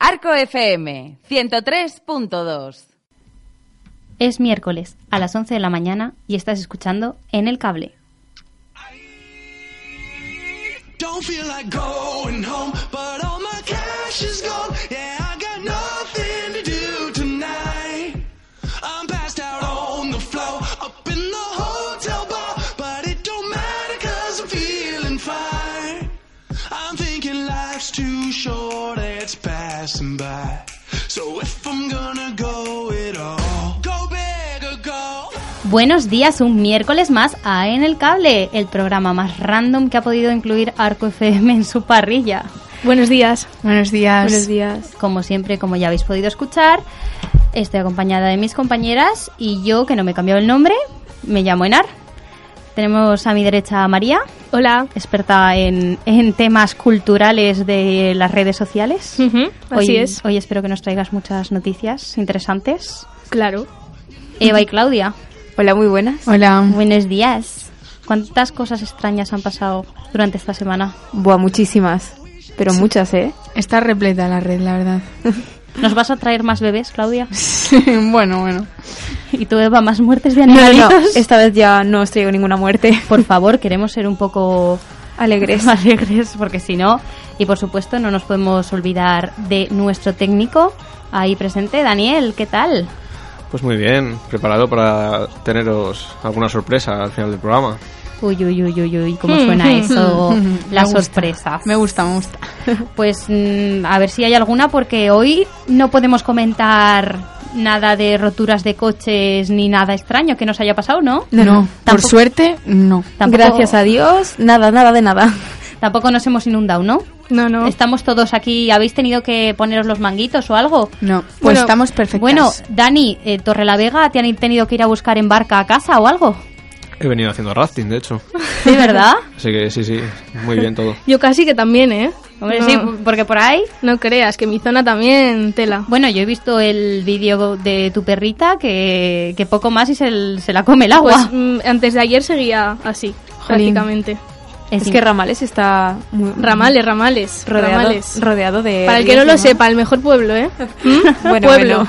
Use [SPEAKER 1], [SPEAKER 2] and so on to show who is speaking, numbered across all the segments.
[SPEAKER 1] Arco FM 103.2
[SPEAKER 2] Es miércoles a las 11 de la mañana y estás escuchando En el Cable.
[SPEAKER 3] Don't feel like going home, but all my cash is gone. Passing by. So if I'm gonna go it all, go big or go
[SPEAKER 2] Buenos días, un miércoles más a En el Cable, el programa más random que ha podido incluir Arco FM en su parrilla.
[SPEAKER 4] Buenos días.
[SPEAKER 5] Buenos días.
[SPEAKER 4] Buenos días.
[SPEAKER 2] Como siempre, como ya habéis podido escuchar, estoy acompañada de mis compañeras y yo, que no me he cambiado el nombre, me llamo Enar. Tenemos a mi derecha a María,
[SPEAKER 4] Hola.
[SPEAKER 2] experta en, en temas culturales de las redes sociales.
[SPEAKER 4] Ujú, así
[SPEAKER 2] hoy,
[SPEAKER 4] es.
[SPEAKER 2] Hoy espero que nos traigas muchas noticias interesantes.
[SPEAKER 4] Claro.
[SPEAKER 2] Eva y Claudia,
[SPEAKER 5] Hola, muy buenas. Hola.
[SPEAKER 2] buenos días. ¿Cuántas cosas extrañas han pasado durante esta semana?
[SPEAKER 5] Buah, muchísimas. Pero muchas, ¿eh? Está repleta la red, la verdad.
[SPEAKER 2] ¿Nos vas a traer más bebés, Claudia?
[SPEAKER 5] bueno, bueno.
[SPEAKER 2] ¿Y tú, Eva, más muertes de
[SPEAKER 5] No, no,
[SPEAKER 2] animalitos?
[SPEAKER 5] esta vez ya no os traigo ninguna muerte.
[SPEAKER 2] Por favor, queremos ser un poco
[SPEAKER 5] Alegres.
[SPEAKER 2] alegres, porque si no, y por supuesto no nos podemos olvidar de nuestro técnico ahí presente, Daniel, ¿qué tal?
[SPEAKER 6] Pues muy bien, preparado para teneros alguna sorpresa al final del programa.
[SPEAKER 2] Uy, uy, uy, uy, uy, cómo suena eso, la
[SPEAKER 5] gusta.
[SPEAKER 2] sorpresa.
[SPEAKER 5] Me gusta, me gusta.
[SPEAKER 2] Pues mm, a ver si hay alguna, porque hoy no podemos comentar nada de roturas de coches ni nada extraño que nos haya pasado, ¿no?
[SPEAKER 5] No, por
[SPEAKER 2] Tampoco-
[SPEAKER 5] suerte, no.
[SPEAKER 2] Tampoco-
[SPEAKER 5] Gracias a Dios, nada, nada de nada.
[SPEAKER 2] Tampoco nos hemos inundado, ¿no?
[SPEAKER 4] No, no.
[SPEAKER 2] Estamos todos aquí. ¿Habéis tenido que poneros los manguitos o algo?
[SPEAKER 5] No, pues
[SPEAKER 4] Bueno,
[SPEAKER 5] estamos perfectas.
[SPEAKER 2] Bueno, Dani, eh, Torrelavega, ¿te han tenido que ir a buscar en barca a casa o algo?
[SPEAKER 6] He venido haciendo rafting, de hecho.
[SPEAKER 2] ¿De verdad?
[SPEAKER 6] Así que sí, sí, muy bien todo.
[SPEAKER 4] Yo casi que también, ¿eh?
[SPEAKER 2] Hombre,
[SPEAKER 4] no,
[SPEAKER 2] sí, porque por ahí...
[SPEAKER 4] No creas, que mi zona también tela.
[SPEAKER 2] Bueno, yo he visto el vídeo de tu perrita que, que poco más y se, la come el agua.
[SPEAKER 4] Pues mm, antes de ayer seguía así,
[SPEAKER 5] Jolín.
[SPEAKER 4] prácticamente.
[SPEAKER 5] es que Ramales está muy
[SPEAKER 4] Ramales, ramales.
[SPEAKER 5] rodeado,
[SPEAKER 4] ramales.
[SPEAKER 5] rodeado de.
[SPEAKER 4] Para el que no lo sepa, el mejor pueblo, ¿eh? ¿Mm?
[SPEAKER 5] Bueno,
[SPEAKER 4] pueblo.
[SPEAKER 5] bueno.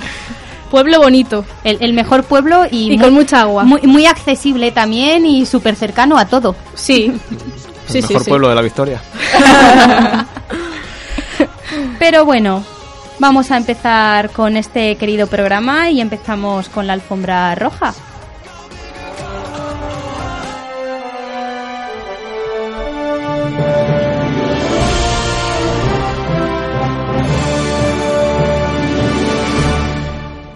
[SPEAKER 4] Pueblo bonito.
[SPEAKER 2] el, el mejor pueblo y,
[SPEAKER 4] Y
[SPEAKER 2] muy,
[SPEAKER 4] con mucha agua.
[SPEAKER 2] Muy, muy accesible también y súper cercano a todo.
[SPEAKER 4] Sí.
[SPEAKER 6] El
[SPEAKER 4] Sí, sí,
[SPEAKER 6] mejor
[SPEAKER 4] sí.
[SPEAKER 6] pueblo de la Victoria.
[SPEAKER 2] Pero bueno, vamos a empezar con este querido programa y empezamos con la alfombra roja.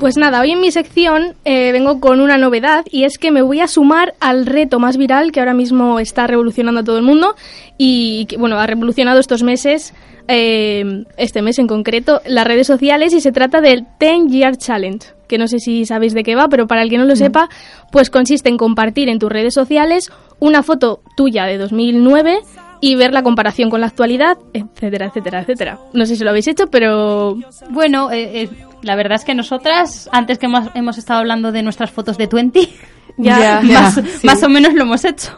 [SPEAKER 4] Pues nada, hoy en mi sección eh, vengo con una novedad y es que me voy a sumar al reto más viral que ahora mismo está revolucionando a todo el mundo y que, bueno, ha revolucionado estos meses, eh, este mes en concreto, las redes sociales y se trata del 10 Year Challenge, que no sé si sabéis de qué va, pero para el que no lo sepa, pues consiste en compartir en tus redes sociales una foto tuya de 2009 y ver la comparación con la actualidad, etcétera, etcétera, etcétera. No sé si lo habéis hecho, pero
[SPEAKER 2] Bueno, eh, eh, la verdad es que nosotras, antes que hemos, hemos estado hablando de nuestras fotos de 20,
[SPEAKER 4] ya,
[SPEAKER 5] Ya.
[SPEAKER 2] más,
[SPEAKER 5] sí.
[SPEAKER 2] más o menos lo hemos hecho.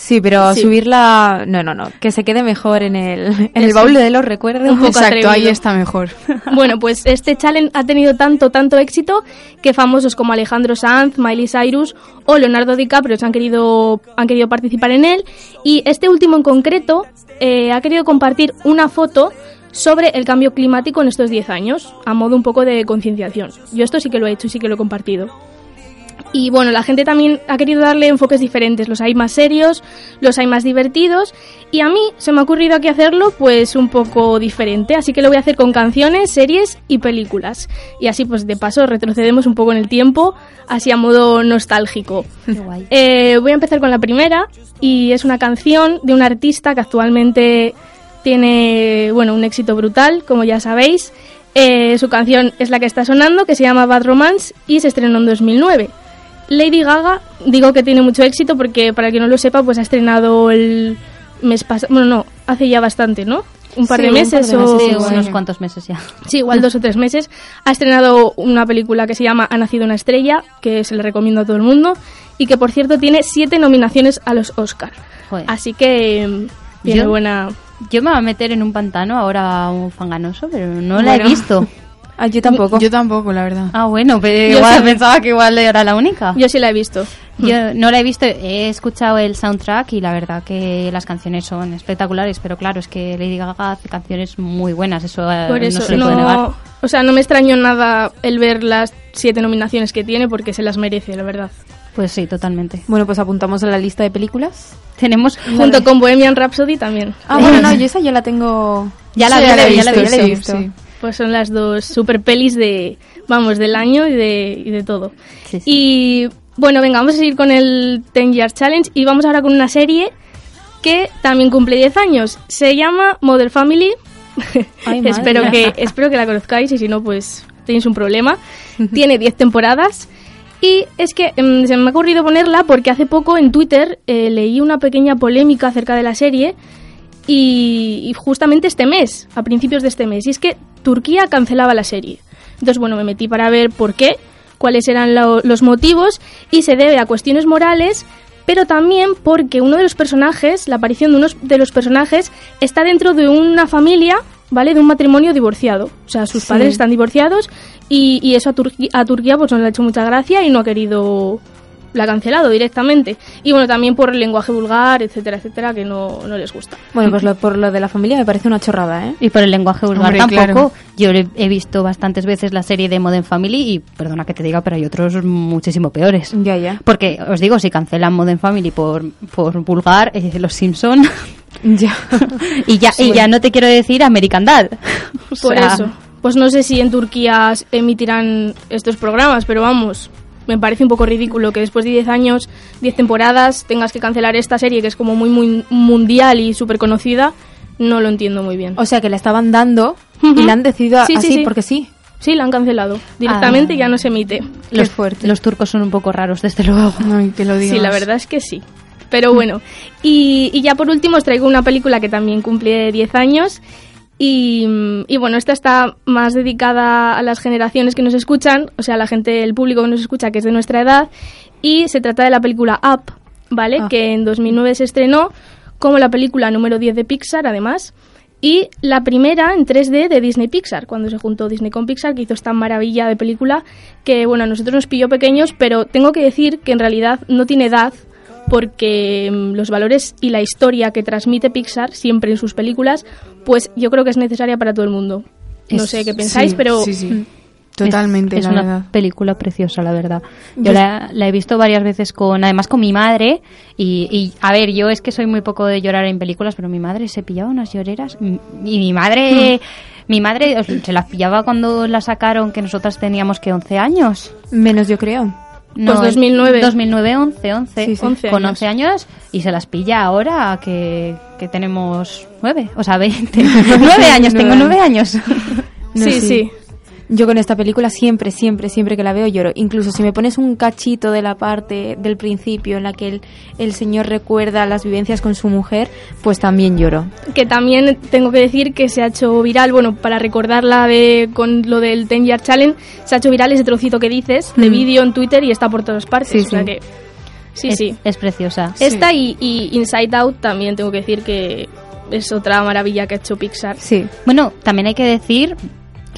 [SPEAKER 5] Sí, pero
[SPEAKER 4] Sí.
[SPEAKER 5] subirla. No, no, no. Que se quede mejor en el, en el baúl de los recuerdos. Exacto, ahí está mejor.
[SPEAKER 4] Bueno, pues este challenge ha tenido tanto, tanto éxito que famosos como Alejandro Sanz, Miley Cyrus o Leonardo DiCaprio se han querido, han querido participar en él. Y este último en concreto eh, ha querido compartir una foto sobre el cambio climático en estos 10 años, a modo un poco de concienciación. Yo esto sí que lo he hecho y sí que lo he compartido. Y bueno, la gente también ha querido darle enfoques diferentes. Los hay más serios, los hay más divertidos. Y a mí se me ha ocurrido aquí hacerlo pues un poco diferente. Así que lo voy a hacer con canciones, series y películas. Y así pues de paso retrocedemos un poco en el tiempo, así a modo nostálgico.
[SPEAKER 2] guay.
[SPEAKER 4] Eh, voy a empezar con la primera y es una canción de un artista que actualmente tiene bueno un éxito brutal, como ya sabéis. Eh, su canción es la que está sonando, que se llama Bad Romance y se estrenó en 2009. Lady Gaga, digo que tiene mucho éxito porque para quien no lo sepa, pues ha estrenado el mes pasado, bueno, no, hace ya bastante, ¿no? Un par
[SPEAKER 5] Sí,
[SPEAKER 4] de
[SPEAKER 5] par
[SPEAKER 4] meses
[SPEAKER 5] de
[SPEAKER 4] o
[SPEAKER 5] meses,
[SPEAKER 2] Sí, unos cuantos meses ya.
[SPEAKER 4] Sí, igual dos o tres meses. Ha estrenado una película que se llama Ha nacido una estrella, que se le recomiendo a todo el mundo, y que por cierto tiene siete nominaciones a los Oscar.
[SPEAKER 2] Joder.
[SPEAKER 4] Así que mm, tiene
[SPEAKER 2] Yo-
[SPEAKER 4] buena...
[SPEAKER 2] Yo me voy a meter en un pantano ahora un fanganoso, pero no la he visto.
[SPEAKER 5] Ah, yo tampoco.
[SPEAKER 7] Yo tampoco, la verdad.
[SPEAKER 2] Ah, bueno, pero
[SPEAKER 4] Yo
[SPEAKER 2] igual
[SPEAKER 4] sí.
[SPEAKER 2] pensaba que igual era la única.
[SPEAKER 4] Yo sí la he visto.
[SPEAKER 2] Yo no la he visto, he escuchado el soundtrack y la verdad que las canciones son espectaculares, pero claro, es que Lady Gaga hace canciones muy buenas, eso, eh,
[SPEAKER 4] Por eso
[SPEAKER 2] no se le puede negar.
[SPEAKER 4] o sea, no me extrañó nada el ver las siete nominaciones que tiene porque se las merece, la verdad.
[SPEAKER 2] Pues sí, totalmente.
[SPEAKER 5] Bueno, pues apuntamos a la lista de películas.
[SPEAKER 2] Tenemos
[SPEAKER 4] Junto con Bohemian Rhapsody también.
[SPEAKER 5] Ah, bueno, no, yo esa ya la tengo...
[SPEAKER 2] Ya la
[SPEAKER 5] Sí,
[SPEAKER 2] vi,
[SPEAKER 5] ya la he
[SPEAKER 2] ya la he
[SPEAKER 5] visto, ya la he
[SPEAKER 2] visto.
[SPEAKER 5] visto.
[SPEAKER 4] Pues son las dos super pelis de, vamos, del año y de, y de todo.
[SPEAKER 2] Sí, sí.
[SPEAKER 4] Y bueno, venga, vamos a seguir con el 10 Year Challenge y vamos ahora con una serie que también cumple 10 años. Se llama Model Family.
[SPEAKER 5] Ay,
[SPEAKER 4] espero, que, espero que la conozcáis y si no, pues tenéis un problema. Tiene 10 temporadas. Y es que em, se me ha ocurrido ponerla porque hace poco en Twitter eh, leí una pequeña polémica acerca de la serie y, y justamente este mes, a principios de este mes, y es que Turquía cancelaba la serie. Entonces, bueno, me metí para ver por qué, cuáles eran lo- los motivos, y se debe a cuestiones morales, pero también porque uno de los personajes, la aparición de uno de los personajes, está dentro de una familia, ¿vale? De un matrimonio divorciado. O sea, sus
[SPEAKER 5] Sí.
[SPEAKER 4] padres están divorciados y, y eso a, a Turquía pues no le ha hecho mucha gracia y no ha querido la ha cancelado directamente. Y bueno, también por el lenguaje vulgar, etcétera, etcétera, que no, no les gusta.
[SPEAKER 5] Bueno, pues lo- por lo de la familia me parece una chorrada, ¿eh?
[SPEAKER 2] Y por el lenguaje vulgar
[SPEAKER 7] Hombre,
[SPEAKER 2] tampoco.
[SPEAKER 7] claro.
[SPEAKER 2] Yo le- he visto bastantes veces la serie de Modern Family y, perdona que te diga, pero hay otros muchísimo peores.
[SPEAKER 5] Ya, ya.
[SPEAKER 2] Porque, os digo, si cancelan Modern Family por, por vulgar, eh, Los Simpson
[SPEAKER 5] Ya.
[SPEAKER 2] y ya y ya no te quiero decir American Dad. O
[SPEAKER 4] Por
[SPEAKER 2] sea,
[SPEAKER 4] eso. Pues no sé si en Turquía emitirán estos programas, pero vamos, me parece un poco ridículo que después de 10 años, 10 temporadas, tengas que cancelar esta serie que es como muy, muy mundial y súper conocida. No lo entiendo muy bien.
[SPEAKER 5] O sea, que la estaban dando y la han decidido
[SPEAKER 4] Sí, sí,
[SPEAKER 5] así
[SPEAKER 4] sí.
[SPEAKER 5] porque sí.
[SPEAKER 4] Sí, la han cancelado. Directamente
[SPEAKER 2] Ah.
[SPEAKER 4] ya no se emite.
[SPEAKER 5] Qué fuerte.
[SPEAKER 2] Los turcos son un poco raros, desde luego.
[SPEAKER 7] Ay, que lo digas.
[SPEAKER 4] Sí, la verdad es que sí. Pero bueno, y, y ya por último os traigo una película que también cumple 10 años. Y, y bueno, esta está más dedicada a las generaciones que nos escuchan, o sea, a la gente, el público que nos escucha, que es de nuestra edad. Y se trata de la película Up, ¿vale?
[SPEAKER 5] Ah.
[SPEAKER 4] Que en 2009 se estrenó como la película número 10 de Pixar, además. Y la primera en 3D de Disney Pixar, cuando se juntó Disney con Pixar, que hizo esta maravilla de película que, bueno, a nosotros nos pilló pequeños, pero tengo que decir que en realidad no tiene edad porque mm, los valores y la historia que transmite Pixar siempre en sus películas, pues yo creo que es necesaria para todo el mundo. No
[SPEAKER 2] Es-
[SPEAKER 4] sé qué pensáis,
[SPEAKER 7] Sí,
[SPEAKER 4] pero
[SPEAKER 7] Sí, sí. Totalmente,
[SPEAKER 2] Es, es
[SPEAKER 7] la
[SPEAKER 2] una
[SPEAKER 7] verdad.
[SPEAKER 2] película preciosa, la verdad. Yo la, la he visto varias veces con, además con mi madre. Y, y, a ver, yo es que soy muy poco de llorar en películas, pero mi madre se pillaba unas lloreras. mm, Y mi madre, mi madre se las pillaba cuando la sacaron, que nosotras teníamos que 11 años.
[SPEAKER 5] Menos yo creo.
[SPEAKER 2] No,
[SPEAKER 4] Pues 2009.
[SPEAKER 2] 2009, 11, 11.
[SPEAKER 5] Sí, sí.
[SPEAKER 4] 11
[SPEAKER 2] con
[SPEAKER 4] años.
[SPEAKER 2] 11 años y se las pilla ahora que, que tenemos 9, o sea, 20. 9 años, tengo 9 años.
[SPEAKER 5] No,
[SPEAKER 4] sí, sí.
[SPEAKER 5] Yo con esta película siempre, siempre, siempre que la veo lloro. Incluso si me pones un cachito de la parte del principio en la que el, el señor recuerda las vivencias con su mujer, pues también lloro.
[SPEAKER 4] Que también tengo que decir que se ha hecho viral, bueno, para recordarla de, con lo del 10 Year Challenge, se ha hecho viral ese trocito que dices de
[SPEAKER 5] Mm.
[SPEAKER 4] vídeo en Twitter y está por todas partes.
[SPEAKER 5] Sí,
[SPEAKER 4] o sea
[SPEAKER 5] sí.
[SPEAKER 4] que, sí,
[SPEAKER 2] es,
[SPEAKER 4] sí.
[SPEAKER 2] es preciosa.
[SPEAKER 4] Esta y, y Inside Out también tengo que decir que es otra maravilla que ha hecho Pixar.
[SPEAKER 5] Sí.
[SPEAKER 2] Bueno, también hay que decir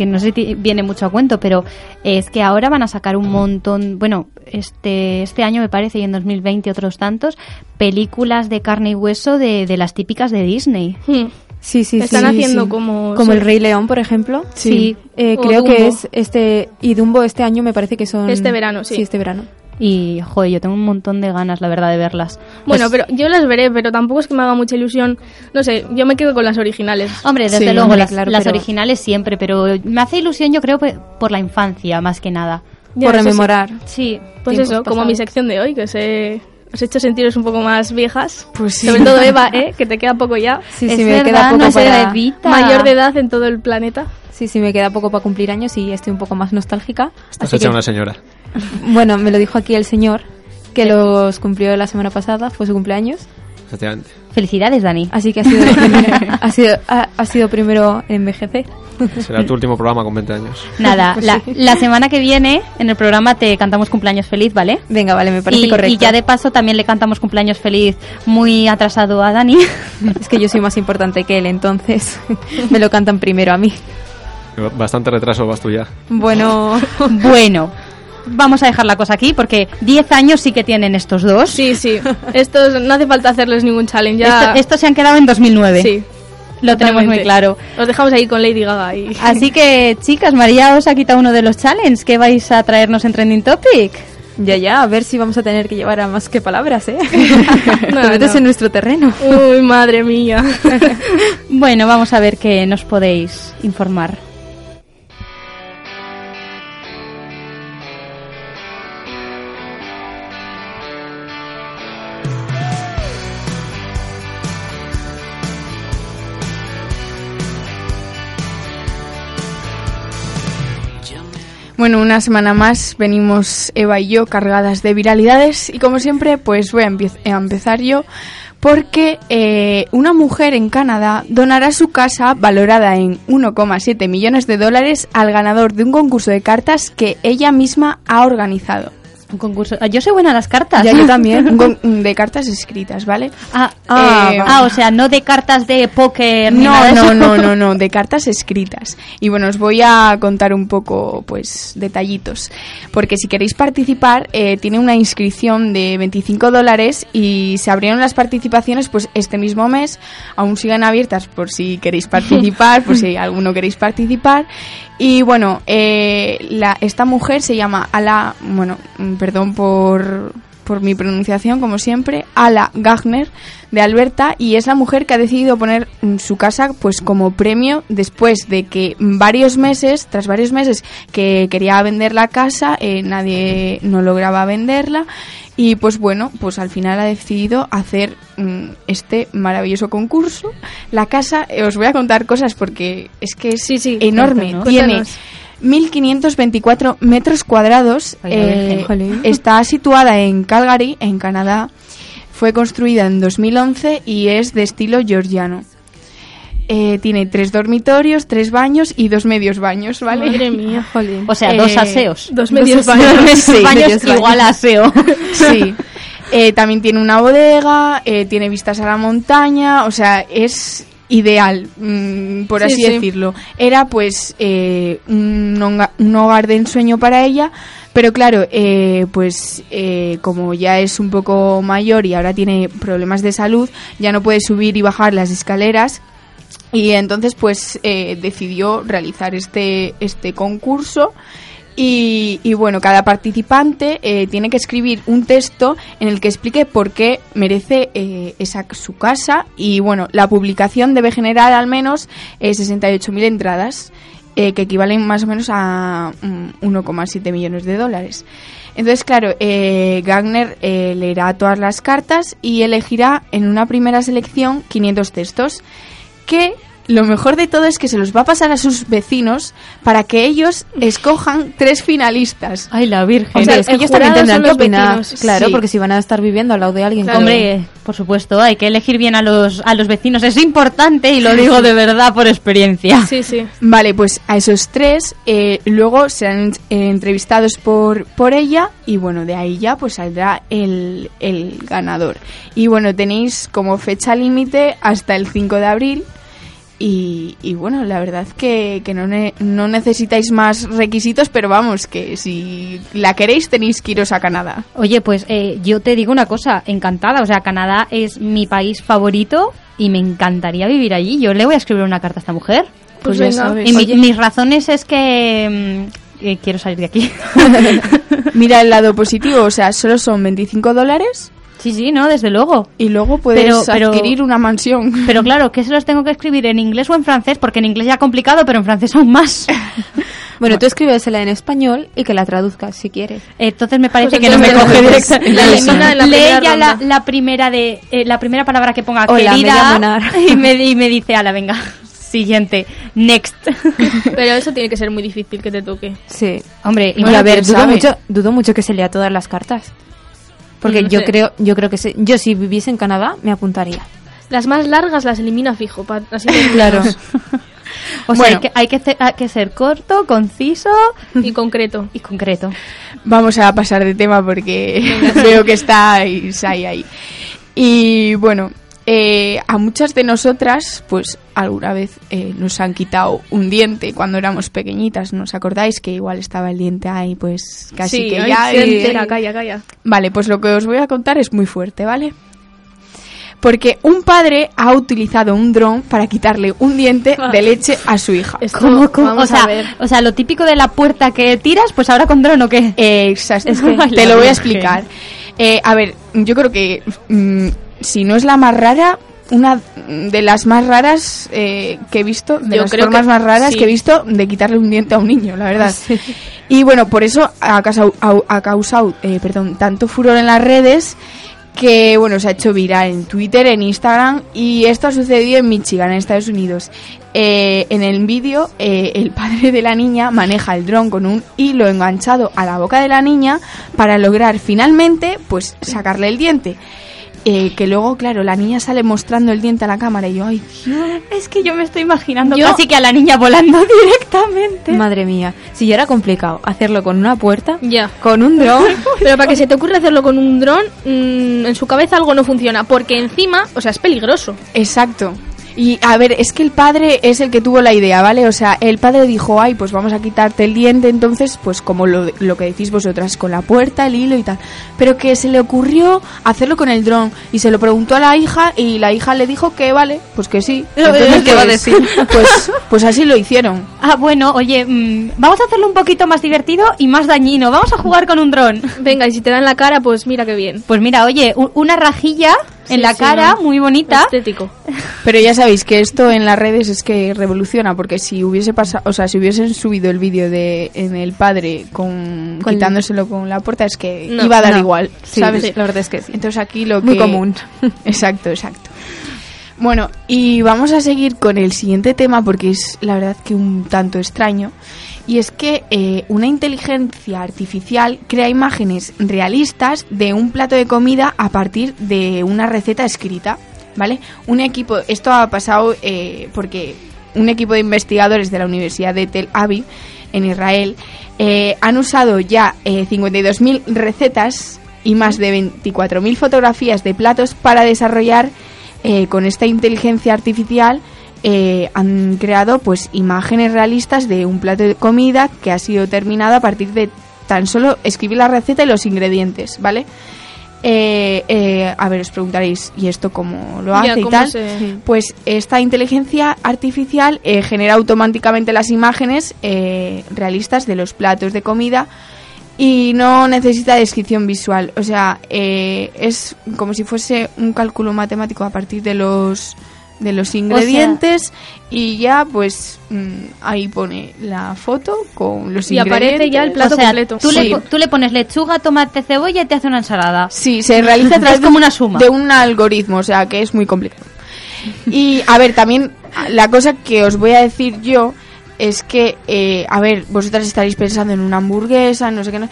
[SPEAKER 2] que no sé si viene mucho a cuento, pero es que ahora van a sacar un montón, bueno, este este año me parece y en 2020 otros tantos películas de carne y hueso de, de las típicas de Disney.
[SPEAKER 4] Hmm.
[SPEAKER 5] Sí, sí,
[SPEAKER 4] Están
[SPEAKER 5] sí.
[SPEAKER 4] haciendo
[SPEAKER 5] sí.
[SPEAKER 4] como...
[SPEAKER 5] Como
[SPEAKER 4] sí.
[SPEAKER 5] el Rey León, por ejemplo.
[SPEAKER 2] Sí.
[SPEAKER 5] Eh, creo que es este. Y Dumbo este año me parece que son.
[SPEAKER 4] Este verano, sí.
[SPEAKER 5] Sí, este verano.
[SPEAKER 2] Y joder, yo tengo un montón de ganas, la verdad, de verlas.
[SPEAKER 4] Bueno,
[SPEAKER 2] Pues,
[SPEAKER 4] pero yo las veré, pero tampoco es que me haga mucha ilusión. No sé, yo me quedo con las originales.
[SPEAKER 2] Hombre, desde
[SPEAKER 7] Sí,
[SPEAKER 2] luego,
[SPEAKER 5] hombre,
[SPEAKER 2] las,
[SPEAKER 5] claro,
[SPEAKER 2] las
[SPEAKER 5] pero-
[SPEAKER 2] originales siempre, pero me hace ilusión yo creo por la infancia, más que nada.
[SPEAKER 4] Ya,
[SPEAKER 5] por
[SPEAKER 4] sí.
[SPEAKER 5] rememorar.
[SPEAKER 2] Sí,
[SPEAKER 4] Pues
[SPEAKER 5] tiempos
[SPEAKER 4] eso, como mi sección de hoy, que sé Os he hecho sentiros un poco más viejas.
[SPEAKER 7] Pues sí.
[SPEAKER 4] Sobre todo Eva, ¿eh? Que te queda poco ya.
[SPEAKER 5] Sí,
[SPEAKER 2] Es
[SPEAKER 5] sí, me
[SPEAKER 2] verdad,
[SPEAKER 5] queda poco
[SPEAKER 2] no
[SPEAKER 5] para...
[SPEAKER 2] evita.
[SPEAKER 4] Mayor de edad en todo el planeta.
[SPEAKER 5] Sí, sí, me queda poco para cumplir años y estoy un poco más nostálgica.
[SPEAKER 6] Has
[SPEAKER 5] Así
[SPEAKER 6] hecho
[SPEAKER 5] que-
[SPEAKER 6] una señora.
[SPEAKER 5] Bueno, me lo dijo aquí el señor, que los cumplió la semana pasada, fue su cumpleaños.
[SPEAKER 6] Efectivamente.
[SPEAKER 2] Felicidades, Dani.
[SPEAKER 5] Así que ha sido, ha sido, ha, ha sido primero en envejecer.
[SPEAKER 6] Será tu último programa con 20 años.
[SPEAKER 2] Nada,
[SPEAKER 5] Pues
[SPEAKER 2] la,
[SPEAKER 5] sí.
[SPEAKER 2] la semana que viene en el programa te cantamos cumpleaños feliz, ¿vale?
[SPEAKER 5] Venga, vale, me parece
[SPEAKER 2] y,
[SPEAKER 5] correcto.
[SPEAKER 2] y ya de paso también le cantamos cumpleaños feliz muy atrasado a Dani.
[SPEAKER 5] Es que yo soy más importante que él, entonces me lo cantan primero a mí.
[SPEAKER 6] Bastante retraso vas tú ya.
[SPEAKER 5] Bueno,
[SPEAKER 2] bueno, vamos a dejar la cosa aquí porque 10 años sí que tienen estos dos.
[SPEAKER 4] Sí, sí. Estos no hace falta hacerles ningún challenge. Ya...
[SPEAKER 2] Esto- estos se han quedado en 2009.
[SPEAKER 4] Sí.
[SPEAKER 2] Lo tenemos muy claro.
[SPEAKER 4] Os dejamos ahí con Lady Gaga y...
[SPEAKER 2] Así que, chicas, María os ha quitado uno de los challenges que vais a traernos en Trending Topic.
[SPEAKER 5] ya, ya, a ver si vamos a tener que llevar a más que palabras, ¿eh?
[SPEAKER 4] No,
[SPEAKER 5] Te metes
[SPEAKER 4] no.
[SPEAKER 5] en nuestro terreno.
[SPEAKER 4] Uy, madre mía.
[SPEAKER 2] Bueno, vamos a ver qué nos podéis informar.
[SPEAKER 7] Bueno, una semana más venimos Eva y yo cargadas de viralidades y como siempre pues voy a, empezar yo porque eh, una mujer en Canadá donará su casa valorada en 1,7 millones de dólares al ganador de un concurso de cartas que ella misma ha organizado.
[SPEAKER 2] Un concurso. Ah, Yo soy buena a las cartas.
[SPEAKER 7] Ya yo también. De cartas escritas, ¿vale?
[SPEAKER 2] Ah,
[SPEAKER 7] Ah,
[SPEAKER 2] eh, ah, o sea, no de cartas de póker ni
[SPEAKER 7] No,
[SPEAKER 2] nada de
[SPEAKER 7] no,
[SPEAKER 2] eso.
[SPEAKER 7] no, no, no, de cartas escritas. Y bueno, os voy a contar un poco, pues, detallitos. Porque si queréis participar, eh, tiene una inscripción de 25 dólares y se abrieron las participaciones, pues, este mismo mes. Aún siguen abiertas por si queréis participar, por si alguno queréis participar. Y bueno, eh, la, esta mujer se llama Ala, bueno, perdón por, por mi pronunciación, como siempre, Ala Gagner de Alberta y es la mujer que ha decidido poner su casa pues como premio después de que varios meses, tras varios meses que quería vender la casa, eh, nadie no lograba venderla y pues bueno, pues al final ha decidido hacer mm, este maravilloso concurso. La casa, eh, os voy a contar cosas porque es que es
[SPEAKER 4] Sí, sí,
[SPEAKER 7] enorme,
[SPEAKER 2] cuéntanos.
[SPEAKER 7] tiene
[SPEAKER 4] Cuéntanos.
[SPEAKER 7] 1524 metros cuadrados. Eh, está situada en Calgary, en Canadá. Fue construida en 2011 y es de estilo georgiano. Eh, tiene tres dormitorios, tres baños y dos medios baños, ¿vale?
[SPEAKER 4] Madre mía.
[SPEAKER 5] Jolín.
[SPEAKER 2] O sea,
[SPEAKER 7] Eh,
[SPEAKER 2] dos aseos.
[SPEAKER 4] Dos medios
[SPEAKER 7] Dos
[SPEAKER 4] baños.
[SPEAKER 7] Sí,
[SPEAKER 2] baños
[SPEAKER 7] medios baños.
[SPEAKER 2] igual aseo.
[SPEAKER 7] Sí. Eh, también tiene una bodega, eh, tiene vistas a la montaña, o sea, es ideal, mm, por
[SPEAKER 4] Sí,
[SPEAKER 7] así
[SPEAKER 4] sí.
[SPEAKER 7] decirlo. Era pues eh, un, un hogar de ensueño para ella, pero claro, eh, pues eh, como ya es un poco mayor y ahora tiene problemas de salud, ya no puede subir y bajar las escaleras. Y entonces pues eh, decidió realizar este, este concurso y, y, bueno, cada participante eh, tiene que escribir un texto en el que explique por qué merece eh, esa, su casa y bueno, la publicación debe generar al menos eh, 68.000 entradas eh, que equivalen más o menos a mm, 1,7 millones de dólares. Entonces, claro, eh, Gagner leerá todas las cartas y elegirá en una primera selección 500 textos que lo mejor de todo es que se los va a pasar a sus vecinos para que ellos escojan tres finalistas.
[SPEAKER 2] Ay, la Virgen.
[SPEAKER 5] O sea,
[SPEAKER 4] el
[SPEAKER 5] es que ellos también tendrán que opinar.
[SPEAKER 4] vecinos.
[SPEAKER 5] Claro,
[SPEAKER 7] Sí.
[SPEAKER 5] porque si van a estar viviendo al lado de alguien.
[SPEAKER 4] Claro.
[SPEAKER 2] Hombre, por supuesto, hay que elegir bien a los, a los vecinos. Es importante y lo digo de verdad por experiencia.
[SPEAKER 4] Sí, sí.
[SPEAKER 7] Vale, pues a esos tres eh, luego serán eh, entrevistados por, por ella y bueno, de ahí ya pues saldrá el, el ganador. Y bueno, tenéis como fecha límite hasta el 5 de abril y, y bueno, la verdad que, que no, ne- no necesitáis más requisitos, pero vamos, que si la queréis tenéis que iros a Canadá.
[SPEAKER 2] Oye, pues eh, yo te digo una cosa, encantada. O sea, Canadá es mi país favorito y me encantaría vivir allí. Yo le voy a escribir una carta a esta mujer.
[SPEAKER 4] Pues
[SPEAKER 7] ya
[SPEAKER 4] venga.
[SPEAKER 7] sabes.
[SPEAKER 2] Y mi- mis razones es que mm, eh, quiero salir de aquí.
[SPEAKER 7] Mira el lado positivo, o sea, solo son 25 dólares
[SPEAKER 2] sí, sí, no, desde luego.
[SPEAKER 7] y luego puedes
[SPEAKER 2] Pero- pero-
[SPEAKER 7] adquirir una mansión.
[SPEAKER 2] Pero claro, ¿qué se los tengo que escribir en inglés o en francés? Porque en inglés ya complicado, pero en francés aún más.
[SPEAKER 5] Bueno, tú escríbesela en español y que la traduzcas si quieres.
[SPEAKER 2] Entonces me parece
[SPEAKER 4] Pues
[SPEAKER 2] que no me
[SPEAKER 4] entonces
[SPEAKER 2] coge
[SPEAKER 4] la-
[SPEAKER 2] directa.
[SPEAKER 4] la elimina la
[SPEAKER 2] Lee
[SPEAKER 4] primera
[SPEAKER 2] ya la, la primera de eh, la primera palabra que ponga
[SPEAKER 5] Hola, me
[SPEAKER 2] querida
[SPEAKER 5] Nar.
[SPEAKER 2] y me, y me dice, ala, venga, siguiente, next.
[SPEAKER 4] Pero eso tiene que ser muy difícil que te toque.
[SPEAKER 5] Sí.
[SPEAKER 2] Hombre,
[SPEAKER 5] Y
[SPEAKER 2] bueno,
[SPEAKER 5] a ver, dudo
[SPEAKER 2] sabe.
[SPEAKER 5] mucho, dudo mucho que se lea todas las cartas. Porque
[SPEAKER 4] No
[SPEAKER 5] yo
[SPEAKER 4] sé.
[SPEAKER 5] creo, yo creo que se- yo si viviese en Canadá me apuntaría.
[SPEAKER 4] Las más largas las elimina fijo. pa- así
[SPEAKER 5] Claro.
[SPEAKER 2] O sea, hay, que, hay, que ce- hay que ser corto, conciso
[SPEAKER 4] y concreto.
[SPEAKER 2] y concreto.
[SPEAKER 7] Vamos a pasar de tema porque veo que estáis ahí, ahí. Y bueno, eh, a muchas de nosotras, pues alguna vez eh, nos han quitado un diente cuando éramos pequeñitas. ¿No os acordáis que igual estaba el diente ahí, pues casi
[SPEAKER 4] sí,
[SPEAKER 7] que ya?
[SPEAKER 4] entera, calla, calla.
[SPEAKER 7] Vale, pues lo que os voy a contar es muy fuerte, ¿vale? Porque un padre ha utilizado un dron para quitarle un diente de leche a su hija.
[SPEAKER 4] Esto,
[SPEAKER 2] ¿Cómo, cómo?
[SPEAKER 4] vamos
[SPEAKER 2] o, sea,
[SPEAKER 4] a ver.
[SPEAKER 2] o sea, lo típico de la puerta que tiras, pues ahora con dron o qué.
[SPEAKER 7] Eh, Exacto.
[SPEAKER 2] Es que-
[SPEAKER 7] Te lo voy a explicar. Eh, a ver, yo creo que mm, si no es la más rara, una de las más raras eh, que he visto, de
[SPEAKER 4] Yo
[SPEAKER 7] las
[SPEAKER 4] creo
[SPEAKER 7] formas
[SPEAKER 4] que
[SPEAKER 7] más raras
[SPEAKER 4] sí.
[SPEAKER 7] que he visto de quitarle un diente a un niño, la verdad. Y bueno, por eso ha causado, ha causado eh, perdón, tanto furor en las redes que bueno se ha hecho viral en Twitter, en Instagram y esto ha sucedido en Michigan, en Estados Unidos. Eh, en el vídeo, eh, el padre de la niña maneja el dron con un hilo enganchado a la boca de la niña para lograr finalmente, pues, sacarle el diente. Eh, que luego, claro, la niña sale mostrando el diente a la cámara y yo, ay, Dios.
[SPEAKER 2] Es que yo me estoy imaginando
[SPEAKER 4] Yo-
[SPEAKER 2] casi que a la niña volando directamente.
[SPEAKER 5] Madre mía, si ya era complicado hacerlo con una puerta,
[SPEAKER 4] Ya.
[SPEAKER 5] con un dron,
[SPEAKER 4] Pero para que se te ocurra hacerlo con un dron, mm, en su cabeza algo no funciona. Porque encima, o sea, es peligroso.
[SPEAKER 7] Exacto. Y a ver, es que el padre es el que tuvo la idea, ¿vale? O sea, el padre dijo, ay, pues vamos a quitarte el diente, entonces, pues como lo, lo que decís vosotras, con la puerta, el hilo y tal. Pero que se le ocurrió hacerlo con el dron y se lo preguntó a la hija y la hija le dijo que vale, pues que sí. Entonces,
[SPEAKER 2] ¿Qué va a
[SPEAKER 7] pues,
[SPEAKER 2] decir?
[SPEAKER 7] Pues, pues así lo hicieron.
[SPEAKER 2] Ah, bueno, oye, mm, vamos a hacerlo un poquito más divertido y más dañino. Vamos a jugar con un dron.
[SPEAKER 4] Venga, y si te dan la cara, pues mira qué bien.
[SPEAKER 2] Pues mira, oye, una rajilla
[SPEAKER 4] Sí,
[SPEAKER 2] en la
[SPEAKER 4] sí,
[SPEAKER 2] cara, muy bonita.
[SPEAKER 4] Estético.
[SPEAKER 7] Pero ya sabéis que esto en las redes es que revoluciona, porque si hubiese pasado, o sea, si hubiesen subido el vídeo de en el padre con,
[SPEAKER 5] Con-
[SPEAKER 7] quitándoselo con la puerta, es que
[SPEAKER 4] No,
[SPEAKER 7] iba a dar
[SPEAKER 5] no.
[SPEAKER 7] igual, ¿sabes?
[SPEAKER 5] sí, la verdad es que sí.
[SPEAKER 7] Entonces aquí lo
[SPEAKER 5] Muy
[SPEAKER 7] que
[SPEAKER 5] común.
[SPEAKER 7] Exacto, exacto. Bueno, y vamos a seguir con el siguiente tema porque es la verdad que un tanto extraño. Y es que eh, una inteligencia artificial crea imágenes realistas de un plato de comida a partir de una receta escrita, ¿vale? Un equipo, esto ha pasado eh, porque un equipo de investigadores de la Universidad de Tel Aviv, en Israel, eh, han usado ya eh, 52.000 recetas y más de 24.000 fotografías de platos para desarrollar eh, con esta inteligencia artificial eh, han creado pues imágenes realistas de un plato de comida que ha sido terminado a partir de tan solo escribir la receta y los ingredientes, ¿vale? Eh, eh, a ver, os preguntaréis, ¿y esto cómo lo
[SPEAKER 4] Ya,
[SPEAKER 7] hace y
[SPEAKER 4] ¿cómo
[SPEAKER 7] tal?
[SPEAKER 4] se-
[SPEAKER 7] Pues esta inteligencia artificial eh, genera automáticamente las imágenes eh, realistas de los platos de comida y no necesita descripción visual. O sea, eh, es como si fuese un cálculo matemático a partir de los de los ingredientes y ya pues mm, ahí pone la foto con los
[SPEAKER 4] Y
[SPEAKER 7] ingredientes.
[SPEAKER 4] aparece ya el plato
[SPEAKER 2] o sea,
[SPEAKER 4] completo.
[SPEAKER 2] Tú,
[SPEAKER 7] Sí.
[SPEAKER 2] le, tú le pones lechuga, tomate, cebolla y te hace una ensalada.
[SPEAKER 7] Sí, se realiza a través
[SPEAKER 2] Es como una suma.
[SPEAKER 7] de un algoritmo, o sea, que es muy complicado. Y, a ver, también la cosa que os voy a decir yo es que, eh, a ver, vosotras estaréis pensando en una hamburguesa, no sé qué, no-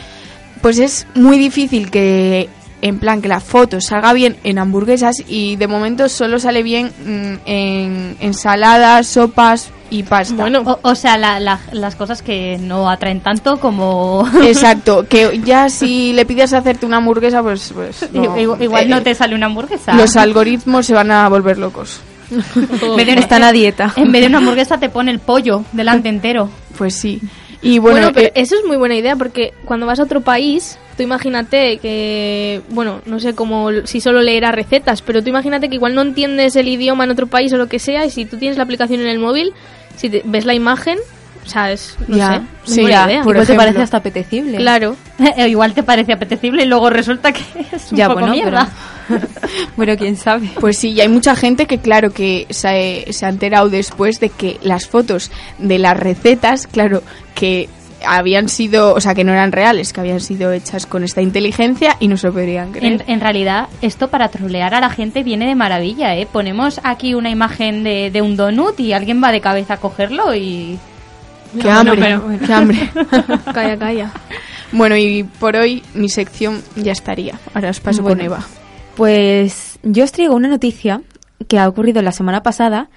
[SPEAKER 7] pues es muy difícil que, en plan, que la foto salga bien en hamburguesas y de momento solo sale bien mm, en ensaladas, sopas y pasta.
[SPEAKER 4] Bueno,
[SPEAKER 2] O, o sea, la- la- las cosas que no atraen tanto como...
[SPEAKER 7] Exacto, que ya si le pides hacerte una hamburguesa, pues... pues no.
[SPEAKER 2] igual igual
[SPEAKER 7] Eh,
[SPEAKER 2] no te sale una hamburguesa.
[SPEAKER 7] Los algoritmos se van a volver locos.
[SPEAKER 2] Dio-
[SPEAKER 5] están a dieta.
[SPEAKER 2] En vez de una hamburguesa te pone el pollo delante entero.
[SPEAKER 7] Pues sí. Y
[SPEAKER 4] bueno,
[SPEAKER 7] bueno,
[SPEAKER 4] pero
[SPEAKER 7] eh,
[SPEAKER 4] eso es muy buena idea porque cuando vas a otro país, tú imagínate que, bueno, no sé cómo, si solo leerás recetas, pero tú imagínate que igual no entiendes el idioma en otro país o lo que sea, y si tú tienes la aplicación en el móvil, si te- ves la imagen, o sea, es, no
[SPEAKER 7] Ya,
[SPEAKER 4] sé, es
[SPEAKER 7] sí,
[SPEAKER 4] buena
[SPEAKER 7] ya,
[SPEAKER 4] idea.
[SPEAKER 7] por
[SPEAKER 5] Igual te
[SPEAKER 7] ejemplo.
[SPEAKER 5] parece hasta apetecible.
[SPEAKER 4] Claro.
[SPEAKER 2] igual te parece apetecible y luego resulta que es un
[SPEAKER 5] Ya,
[SPEAKER 2] poco
[SPEAKER 5] bueno,
[SPEAKER 2] mierda.
[SPEAKER 5] pero... bueno, quién sabe.
[SPEAKER 7] pues sí, y hay mucha gente que claro que se, se ha enterado después de que las fotos de las recetas, claro, que habían sido, o sea, que no eran reales, que habían sido hechas con esta inteligencia y no se lo podrían creer.
[SPEAKER 2] En, en realidad, esto para trolear a la gente viene de maravilla, ¿eh? Ponemos aquí una imagen de, de un donut y alguien va de cabeza a cogerlo y...
[SPEAKER 7] Qué hambre,
[SPEAKER 2] pero-
[SPEAKER 7] qué hambre.
[SPEAKER 4] Calla, calla.
[SPEAKER 7] bueno, y por hoy mi sección ya estaría. Ahora os paso con
[SPEAKER 5] Bueno.
[SPEAKER 7] Eva.
[SPEAKER 5] Pues yo os traigo una noticia que ha ocurrido la semana pasada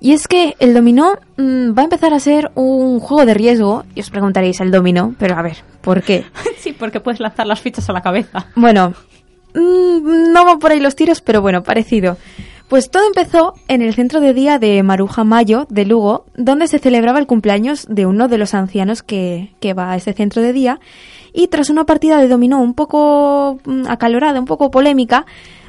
[SPEAKER 5] y es que el dominó mm, va a empezar a ser un juego de riesgo y os preguntaréis el dominó, pero a ver, ¿por qué?
[SPEAKER 2] Sí, porque puedes lanzar las fichas a la cabeza.
[SPEAKER 5] Bueno, mm, no van por ahí los tiros, pero bueno, parecido. Pues todo empezó en el centro de día de Maruja Mayo de Lugo, donde se celebraba el cumpleaños de uno de los ancianos que, que va a ese centro de día. Y tras una partida de dominó un poco mm, acalorada, un poco polémica,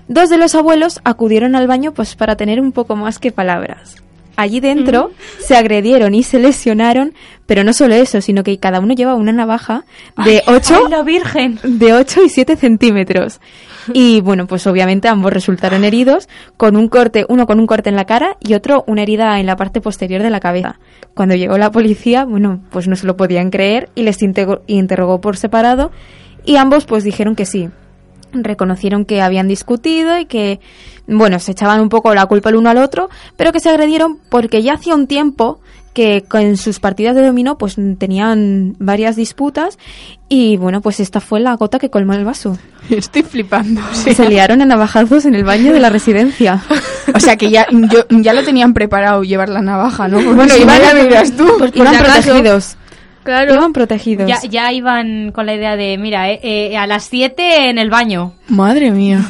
[SPEAKER 5] dos de los abuelos acudieron al baño pues para tener un poco más que palabras. Allí dentro se agredieron y se lesionaron, pero no solo eso, sino que cada uno lleva una navaja de 8
[SPEAKER 2] ¡Ay, la Virgen!
[SPEAKER 5] de 8 y 7 centímetros. Y bueno, pues obviamente ambos resultaron heridos, con un corte, uno con un corte en la cara y otro una herida en la parte posterior de la cabeza. Cuando llegó la policía, bueno, pues no se lo podían creer y les interrogó por separado y ambos pues dijeron que sí. Reconocieron que habían discutido y que, bueno, se echaban un poco la culpa el uno al otro, pero que se agredieron porque ya hacía un tiempo que con sus partidas de dominó pues tenían varias disputas y bueno, pues esta fue la gota que colmó el vaso.
[SPEAKER 7] Estoy flipando.
[SPEAKER 5] Se liaron a navajazos en el baño de la residencia.
[SPEAKER 7] O sea que ya, yo, ya lo tenían preparado llevar la navaja, ¿no? Porque
[SPEAKER 5] Bueno,
[SPEAKER 7] si
[SPEAKER 5] iban-
[SPEAKER 7] no, tú.
[SPEAKER 4] Pues acaso.
[SPEAKER 5] protegidos.
[SPEAKER 4] Claro.
[SPEAKER 5] Iban protegidos.
[SPEAKER 2] Ya, ya iban con la idea de, mira, eh, eh, a las 7 en el baño.
[SPEAKER 7] Madre mía.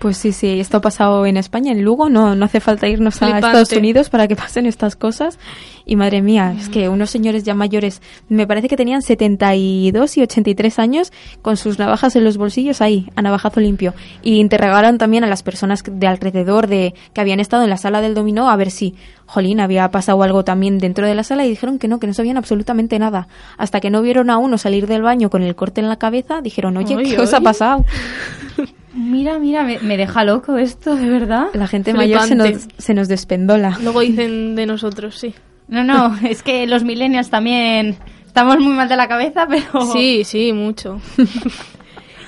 [SPEAKER 5] Pues sí, sí, esto ha pasado en España, en Lugo, no, no hace falta irnos a. Estados Unidos para que pasen estas cosas. Y madre mía, es que unos señores ya mayores, me parece que tenían 72 y 83 años, con sus navajas en los bolsillos ahí, a navajazo limpio. Y interrogaron también a las personas de alrededor de que habían estado en la sala del dominó a ver si, jolín, había pasado algo también dentro de la sala y dijeron que no, que no sabían absolutamente nada. Hasta que no vieron a uno salir del baño con el corte en la cabeza, dijeron, oye, ¿qué os ha pasado?
[SPEAKER 2] Mira, mira, me, me deja loco esto, de verdad.
[SPEAKER 5] La gente mayor se nos, se nos despendola.
[SPEAKER 4] Luego dicen de nosotros, sí.
[SPEAKER 2] No, no, es que los millennials también estamos muy mal de la cabeza, pero...
[SPEAKER 4] Sí, sí, mucho.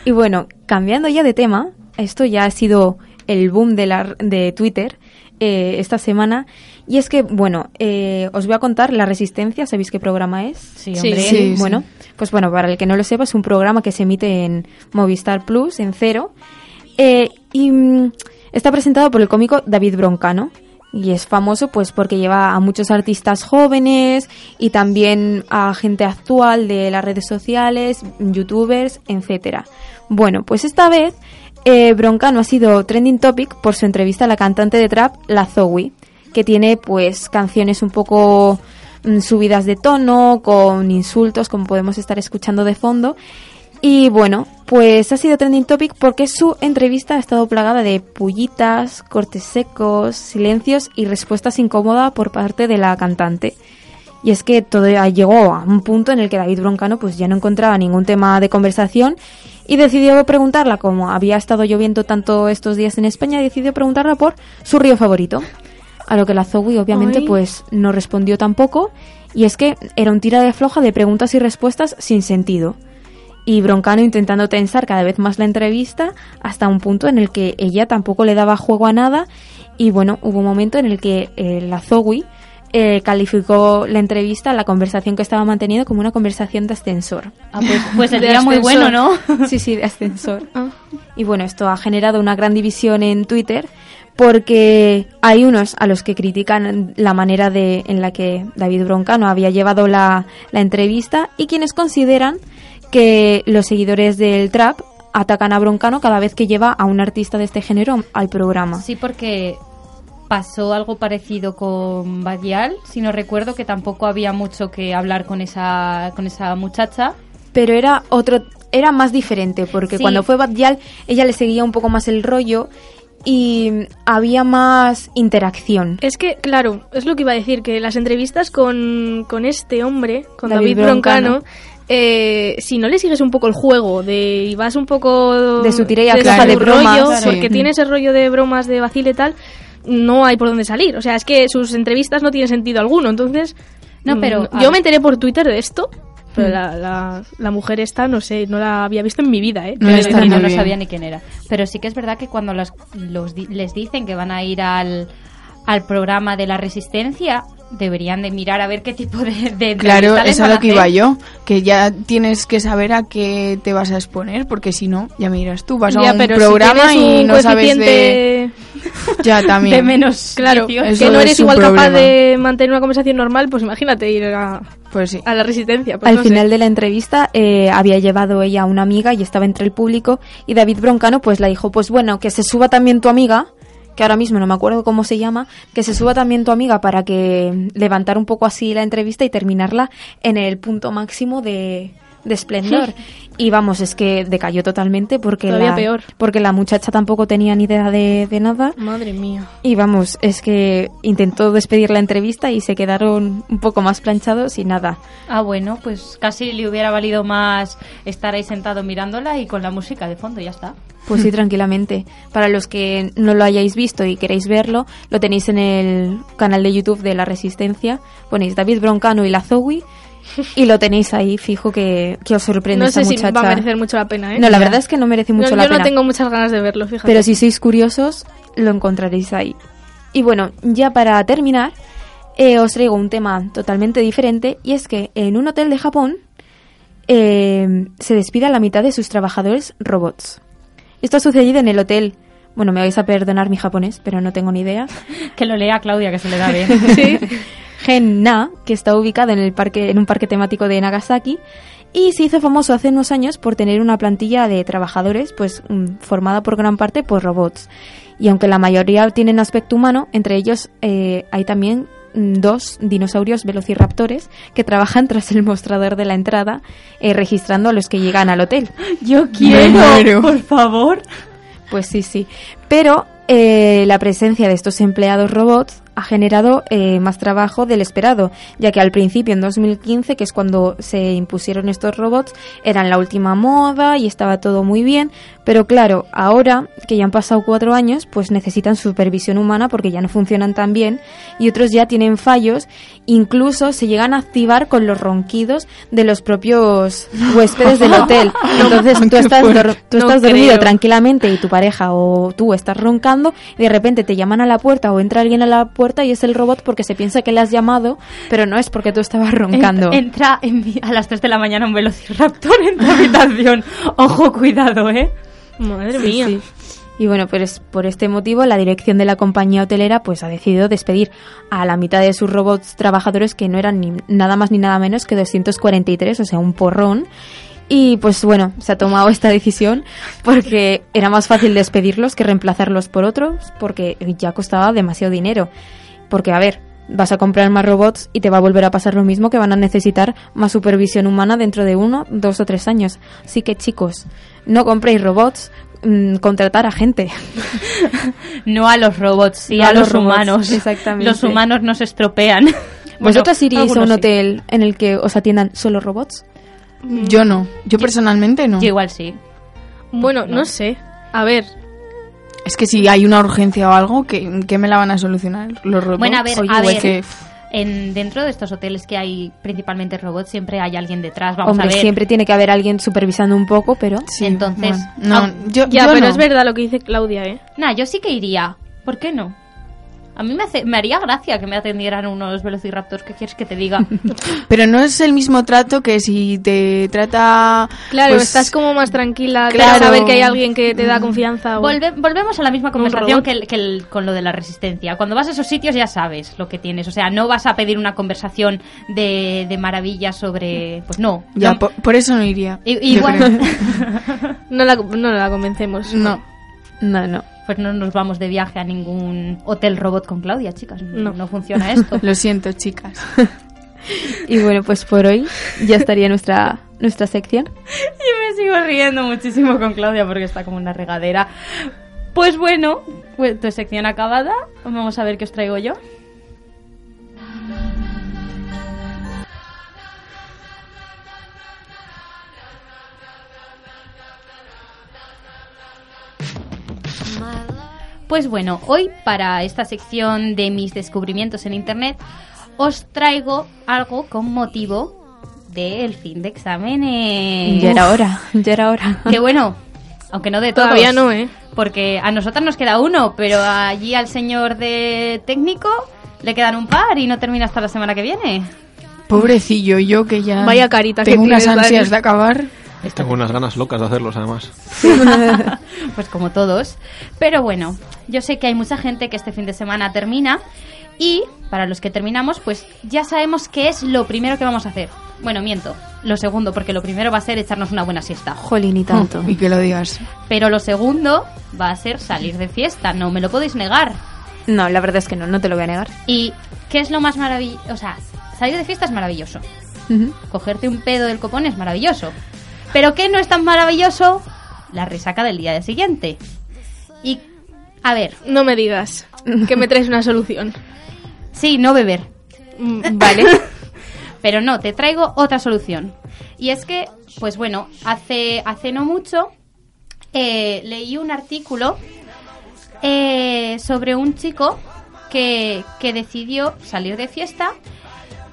[SPEAKER 5] Y bueno, cambiando ya de tema, esto ya ha sido el boom de, la, de Twitter eh, esta semana. Y es que, bueno, eh, os voy a contar La Resistencia, ¿sabéis qué programa es?
[SPEAKER 2] Sí,
[SPEAKER 4] Sí,
[SPEAKER 2] hombre.
[SPEAKER 7] sí.
[SPEAKER 5] Bueno, pues bueno, para el que no lo sepa, es un programa que se emite en Movistar Plus, en cero. Eh, y mm, está presentado por el cómico David Broncano. Y es famoso pues porque lleva a muchos artistas jóvenes y también a gente actual de las redes sociales, youtubers, etcétera. Bueno, pues esta vez eh, Broncano ha sido trending topic por su entrevista a la cantante de trap, La Zoe, que tiene pues canciones un poco subidas de tono, con insultos, como podemos estar escuchando de fondo. Y bueno, pues ha sido trending topic porque su entrevista ha estado plagada de pullitas, cortes secos, silencios y respuestas incómodas por parte de la cantante. Y es que todo llegó a un punto en el que David Broncano pues ya no encontraba ningún tema de conversación y decidió preguntarla, como había estado lloviendo tanto estos días en España, decidió preguntarla por su río favorito. A lo que la Zoe obviamente
[SPEAKER 4] Ay.
[SPEAKER 5] pues no respondió tampoco y es que era un tira de floja de preguntas y respuestas sin sentido. Y Broncano intentando tensar cada vez más la entrevista hasta un punto en el que ella tampoco le daba juego a nada y bueno, hubo un momento en el que eh, la Zoe eh, calificó la entrevista, la conversación que estaba manteniendo como una conversación de ascensor.
[SPEAKER 2] Ah, pues, pues día muy bueno. ¿no?
[SPEAKER 5] Sí, sí, de ascensor.
[SPEAKER 4] Ah.
[SPEAKER 5] Y bueno, esto ha generado una gran división en Twitter porque hay unos a los que critican la manera de, en la que David Broncano había llevado la, la entrevista y quienes consideran que los seguidores del trap atacan a Broncano cada vez que lleva a un artista de este género al programa.
[SPEAKER 2] Sí, porque pasó algo parecido con Badial, si no recuerdo que tampoco había mucho que hablar con esa, con esa muchacha.
[SPEAKER 5] pero era otro era más diferente porque
[SPEAKER 2] Sí.
[SPEAKER 5] cuando fue Bad Gyal, ella le seguía un poco más el rollo y había más interacción
[SPEAKER 4] Es que, claro, es lo que iba a decir, que las entrevistas con, con este hombre, con
[SPEAKER 5] David
[SPEAKER 4] David, Broncano,
[SPEAKER 5] Broncano.
[SPEAKER 4] eh, si no le sigues un poco el juego de y vas un poco
[SPEAKER 5] De su tira y
[SPEAKER 4] de
[SPEAKER 5] afloja
[SPEAKER 4] su
[SPEAKER 5] de bromas,
[SPEAKER 4] rollo,
[SPEAKER 5] sí.
[SPEAKER 4] porque tiene ese rollo de bromas de vacile y tal, no hay por dónde salir. O sea, es que sus entrevistas no tienen sentido alguno. Entonces,
[SPEAKER 2] No, pero,
[SPEAKER 4] mm, yo me enteré por Twitter de esto Pero la, la, la mujer esta, no sé, no la había visto en mi vida, ¿eh?
[SPEAKER 7] No está
[SPEAKER 2] no, sabía ni quién era. Pero sí que es verdad que cuando los, los les dicen que van a ir al, al programa de la resistencia, deberían de mirar a ver qué tipo de, de
[SPEAKER 7] Claro, es a lo que iba yo, que ya tienes que saber a qué te vas a exponer, porque si no, ya miras tú, vas
[SPEAKER 4] Ya,
[SPEAKER 7] a un
[SPEAKER 4] pero si
[SPEAKER 7] programa y no sabes de... Ya, también.
[SPEAKER 2] De menos
[SPEAKER 4] Claro,
[SPEAKER 2] 18.
[SPEAKER 7] Eso
[SPEAKER 4] que no
[SPEAKER 7] es
[SPEAKER 4] eres igual capaz de mantener una conversación normal, pues imagínate ir a,
[SPEAKER 7] Pues sí.
[SPEAKER 4] a la resistencia. Pues
[SPEAKER 5] Al
[SPEAKER 4] no sé.
[SPEAKER 5] final de la entrevista eh, había llevado ella a una amiga y estaba entre el público y David Broncano pues le dijo, pues bueno, que se suba también tu amiga, que ahora mismo no me acuerdo cómo se llama, que se suba también tu amiga para que levantar un poco así la entrevista y terminarla en el punto máximo de, de esplendor. Y vamos, es que decayó totalmente porque,
[SPEAKER 4] Todavía
[SPEAKER 5] la,
[SPEAKER 4] peor.
[SPEAKER 5] porque la muchacha tampoco tenía ni idea de, de nada.
[SPEAKER 4] Madre mía.
[SPEAKER 5] Y vamos, es que intentó despedir la entrevista y se quedaron un poco más planchados y nada.
[SPEAKER 2] Ah, bueno, pues casi le hubiera valido más estar ahí sentado mirándola y con la música de fondo, ya está.
[SPEAKER 5] Pues sí, tranquilamente. Para los que no lo hayáis visto y queréis verlo, lo tenéis en el canal de YouTube de La Resistencia. Ponéis David Broncano y la Zoe y lo tenéis ahí, fijo que, que os sorprende
[SPEAKER 4] No
[SPEAKER 5] esta
[SPEAKER 4] sé si
[SPEAKER 5] muchacha.
[SPEAKER 4] va a merecer mucho la pena, ¿eh?
[SPEAKER 5] No, la verdad es que no merece mucho
[SPEAKER 4] No,
[SPEAKER 5] la
[SPEAKER 4] yo
[SPEAKER 5] pena.
[SPEAKER 4] no tengo muchas ganas de verlo, fíjate.
[SPEAKER 5] Pero si sois curiosos, lo encontraréis ahí. Y bueno, ya para terminar, eh, os traigo un tema totalmente diferente y es que en un hotel de Japón eh, se despide a la mitad de sus trabajadores robots. Esto ha sucedido en el hotel. Bueno, me vais a perdonar mi japonés, pero no tengo ni idea.
[SPEAKER 2] Que lo lea Claudia, que se le da bien.
[SPEAKER 4] Sí.
[SPEAKER 5] Gen-na, que está ubicado en, el parque, en un parque temático de Nagasaki, y se hizo famoso hace unos años por tener una plantilla de trabajadores pues mm, formada por gran parte por robots. Y aunque la mayoría tienen aspecto humano, entre ellos eh, hay también mm, dos dinosaurios velociraptores que trabajan tras el mostrador de la entrada, eh, registrando a los que llegan al hotel.
[SPEAKER 2] Yo quiero, por favor.
[SPEAKER 5] Pues sí, sí. Pero eh, la presencia de estos empleados robots ha generado eh, más trabajo del esperado, ya que al principio, en 2015, que es cuando se impusieron estos robots, eran la última moda y estaba todo muy bien, pero claro, ahora que ya han pasado cuatro años, pues necesitan supervisión humana porque ya no funcionan tan bien y otros ya tienen fallos, incluso se llegan a activar con los ronquidos de los propios huéspedes del hotel. Entonces tú estás, dor- tú
[SPEAKER 4] No
[SPEAKER 5] estás dormido
[SPEAKER 4] creo.
[SPEAKER 5] tranquilamente y tu pareja o tú estás roncando y de repente te llaman a la puerta o entra alguien a la puerta y es el robot porque se piensa que le has llamado, pero no es porque tú estabas roncando.
[SPEAKER 2] Ent- entra en mi- a las 3 de la mañana un velociraptor en tu habitación. Ojo, cuidado, ¿eh?
[SPEAKER 4] Madre
[SPEAKER 5] Sí,
[SPEAKER 4] mía.
[SPEAKER 5] sí. Y bueno, pues por este motivo la dirección de la compañía hotelera pues ha decidido despedir a la mitad de sus robots trabajadores que no eran ni nada más ni nada menos que 243, o sea, un porrón. Y pues bueno, se ha tomado esta decisión porque era más fácil despedirlos que reemplazarlos por otros porque ya costaba demasiado dinero. Porque a ver, vas a comprar más robots y te va a volver a pasar lo mismo que van a necesitar más supervisión humana dentro de uno, dos o tres años. Así que chicos, no compréis robots, mm, contratar a gente.
[SPEAKER 2] No a los robots, sí
[SPEAKER 5] No
[SPEAKER 2] a,
[SPEAKER 5] a
[SPEAKER 2] los,
[SPEAKER 5] robots,
[SPEAKER 2] humanos.
[SPEAKER 5] exactamente.
[SPEAKER 2] Los humanos nos estropean.
[SPEAKER 5] ¿Vosotros iríais a un
[SPEAKER 2] sí.
[SPEAKER 5] hotel en el que os atiendan solo robots?
[SPEAKER 7] Yo no. Yo personalmente no.
[SPEAKER 2] Yo igual sí.
[SPEAKER 4] Bueno, no sé. A ver,
[SPEAKER 7] Es que si hay una urgencia o algo, ¿qué, qué me la van a solucionar los robots?
[SPEAKER 2] Bueno, a ver,
[SPEAKER 7] Oye,
[SPEAKER 2] a ver.
[SPEAKER 7] que-
[SPEAKER 2] En, dentro de estos hoteles que hay principalmente robots, siempre hay alguien detrás. Vamos
[SPEAKER 5] Hombre,
[SPEAKER 2] a ver.
[SPEAKER 5] siempre tiene que haber alguien supervisando un poco, pero...
[SPEAKER 7] sí,
[SPEAKER 2] Entonces,
[SPEAKER 7] bueno.
[SPEAKER 2] ah,
[SPEAKER 7] no, yo,
[SPEAKER 4] ya,
[SPEAKER 7] yo
[SPEAKER 4] pero
[SPEAKER 7] no.
[SPEAKER 4] es verdad lo que dice Claudia, ¿eh?
[SPEAKER 2] Nah, yo sí que iría. ¿Por qué no? A mí me, hace, me haría gracia que me atendieran unos velociraptors. ¿Qué quieres que te diga?
[SPEAKER 7] Pero no es el mismo trato que si te trata...
[SPEAKER 4] Claro,
[SPEAKER 7] pues,
[SPEAKER 4] estás como más tranquila,
[SPEAKER 7] claro.
[SPEAKER 4] saber que hay alguien que te da confianza. o-
[SPEAKER 2] Volve- volvemos a la misma conversación que, el- que el- con lo de la resistencia. Cuando vas a esos sitios ya sabes lo que tienes. O sea, no vas a pedir una conversación de, de maravillas sobre... Pues no.
[SPEAKER 7] Ya,
[SPEAKER 2] No.
[SPEAKER 7] por, por eso no iría.
[SPEAKER 2] Igual.
[SPEAKER 4] No la, no la convencemos.
[SPEAKER 7] No.
[SPEAKER 5] No, no.
[SPEAKER 2] Pues no nos vamos de viaje a ningún hotel robot con Claudia, chicas. No,
[SPEAKER 4] No.
[SPEAKER 2] funciona esto.
[SPEAKER 7] Lo siento, chicas.
[SPEAKER 5] Y bueno, pues por hoy ya estaría nuestra, nuestra sección.
[SPEAKER 2] Yo me sigo riendo muchísimo con Claudia porque está como una regadera. Pues bueno, pues tu sección acabada. Vamos a ver qué os traigo yo. Pues bueno, hoy para esta sección de mis descubrimientos en internet os traigo algo con motivo del fin de exámenes.
[SPEAKER 5] Ya era hora, ya era hora.
[SPEAKER 2] Que bueno, aunque no de todos.
[SPEAKER 4] Todavía no, ¿eh?
[SPEAKER 2] Porque a nosotras nos queda uno, pero allí al señor de técnico le quedan un par y no termina hasta la semana que viene.
[SPEAKER 7] Pobrecillo, yo que ya
[SPEAKER 4] Vaya carita que
[SPEAKER 7] tengo unas
[SPEAKER 4] tienes,
[SPEAKER 7] ansias
[SPEAKER 4] Dani.
[SPEAKER 7] de acabar.
[SPEAKER 6] Tengo unas ganas locas de hacerlos, además.
[SPEAKER 2] pues como todos. Pero bueno, yo sé que hay mucha gente que este fin de semana termina y para los que terminamos, pues ya sabemos qué es lo primero que vamos a hacer. Bueno, miento, lo segundo, porque lo primero va a ser echarnos una buena siesta.
[SPEAKER 5] Jolín, y tanto.
[SPEAKER 7] Y que lo digas.
[SPEAKER 2] Pero lo segundo va a ser salir de fiesta, no me lo podéis negar.
[SPEAKER 5] No, la verdad es que no, no te lo voy a negar.
[SPEAKER 2] ¿Y qué es lo más maravilloso? O sea, salir de fiesta es maravilloso.
[SPEAKER 5] Ujú.
[SPEAKER 2] Cogerte un pedo del copón es maravilloso. Pero ¿qué no es tan maravilloso? La resaca del día siguiente. Y, a ver,
[SPEAKER 4] No me digas que me traes una solución.
[SPEAKER 2] sí, no beber.
[SPEAKER 4] Mm, Vale.
[SPEAKER 2] Pero no, te traigo otra solución. Y es que, pues bueno, hace, hace no mucho eh, leí un artículo eh, sobre un chico que, que decidió salir de fiesta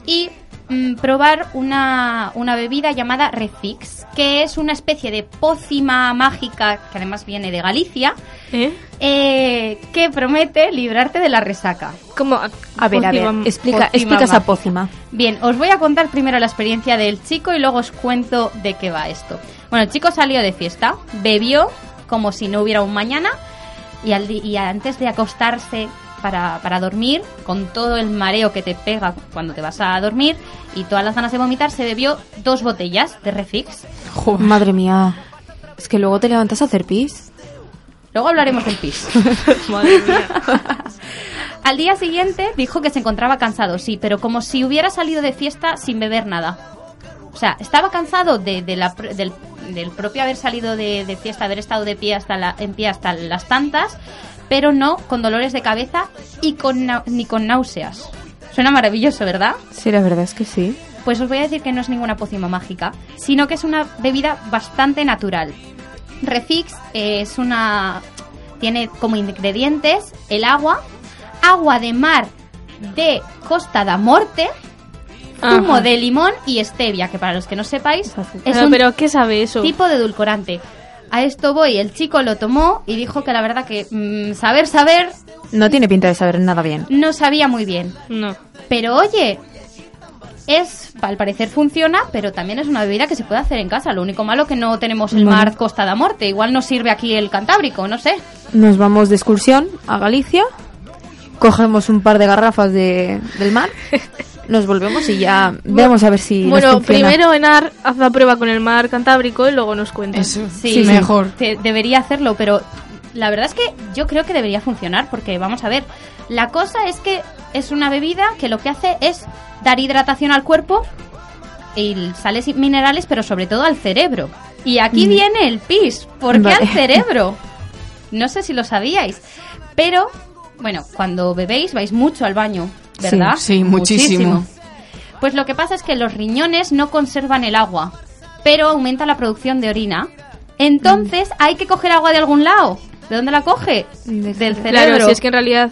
[SPEAKER 2] y mm, probar una, una bebida llamada Refix, que es una especie de pócima mágica que además viene de Galicia,
[SPEAKER 4] ¿Eh?
[SPEAKER 2] eh, que promete librarte de la resaca.
[SPEAKER 4] Como
[SPEAKER 5] A ver, a ver, explica,
[SPEAKER 2] pócima
[SPEAKER 5] explica esa pócima.
[SPEAKER 2] Bien, os voy a contar primero la experiencia del chico y luego os cuento de qué va esto. Bueno, el chico salió de fiesta, bebió como si no hubiera un mañana y, al di- y antes de acostarse para, para dormir, con todo el mareo que te pega cuando te vas a dormir y todas las ganas de vomitar, se bebió dos botellas de Refix.
[SPEAKER 5] Madre mía. Es que luego te levantas a hacer pis.
[SPEAKER 2] Luego hablaremos del pis. Al día siguiente dijo que se encontraba cansado, sí, pero como si hubiera salido de fiesta sin beber nada. O sea, estaba cansado de, de la pr- del, del propio haber salido de, de fiesta, haber estado de pie hasta la, en pie hasta las tantas, pero no con dolores de cabeza y con ni con náuseas. Suena maravilloso, ¿verdad?
[SPEAKER 5] Sí, la verdad es que sí.
[SPEAKER 2] Pues os voy a decir que no es ninguna pócima mágica, sino que es una bebida bastante natural. Refix es una... tiene como ingredientes el agua, agua de mar de Costa da Morte, zumo
[SPEAKER 4] Ajá.
[SPEAKER 2] de limón y stevia, que para los que no sepáis es
[SPEAKER 4] Pero,
[SPEAKER 2] un
[SPEAKER 4] pero ¿qué sabe eso?
[SPEAKER 2] tipo de edulcorante. A esto voy, el chico lo tomó y dijo que la verdad que mm, saber, saber,
[SPEAKER 5] No tiene pinta de saber nada bien.
[SPEAKER 2] no sabía muy bien.
[SPEAKER 4] No.
[SPEAKER 2] Pero oye, es, al parecer funciona, pero también es una bebida que se puede hacer en casa. Lo único malo que no tenemos el
[SPEAKER 5] Bueno.
[SPEAKER 2] mar Costa da Morte. Igual nos sirve aquí el Cantábrico, no sé.
[SPEAKER 5] Nos vamos de excursión a Galicia, cogemos un par de garrafas de, del mar, nos volvemos y ya vemos a ver si
[SPEAKER 4] bueno, primero Enar haz la prueba con el mar Cantábrico y luego nos cuentas.
[SPEAKER 7] Eso,
[SPEAKER 2] Sí,
[SPEAKER 7] sí, mejor.
[SPEAKER 2] te- debería hacerlo, pero la verdad es que yo creo que debería funcionar porque vamos a ver, la cosa es que es una bebida que lo que hace es dar hidratación al cuerpo y sales minerales, pero sobre todo al cerebro. Y aquí viene el pis. ¿Por qué
[SPEAKER 5] Vale.
[SPEAKER 2] al cerebro? No sé si lo sabíais, pero bueno, cuando bebéis vais mucho al baño, ¿verdad?
[SPEAKER 7] Sí, sí, muchísimo.
[SPEAKER 2] Pues lo que pasa es que los riñones no conservan el agua, pero aumenta la producción de orina. Entonces hay que coger agua de algún lado. ¿De dónde la coge?
[SPEAKER 5] Del
[SPEAKER 2] Del
[SPEAKER 4] Claro,
[SPEAKER 2] cerebro.
[SPEAKER 4] si es que en realidad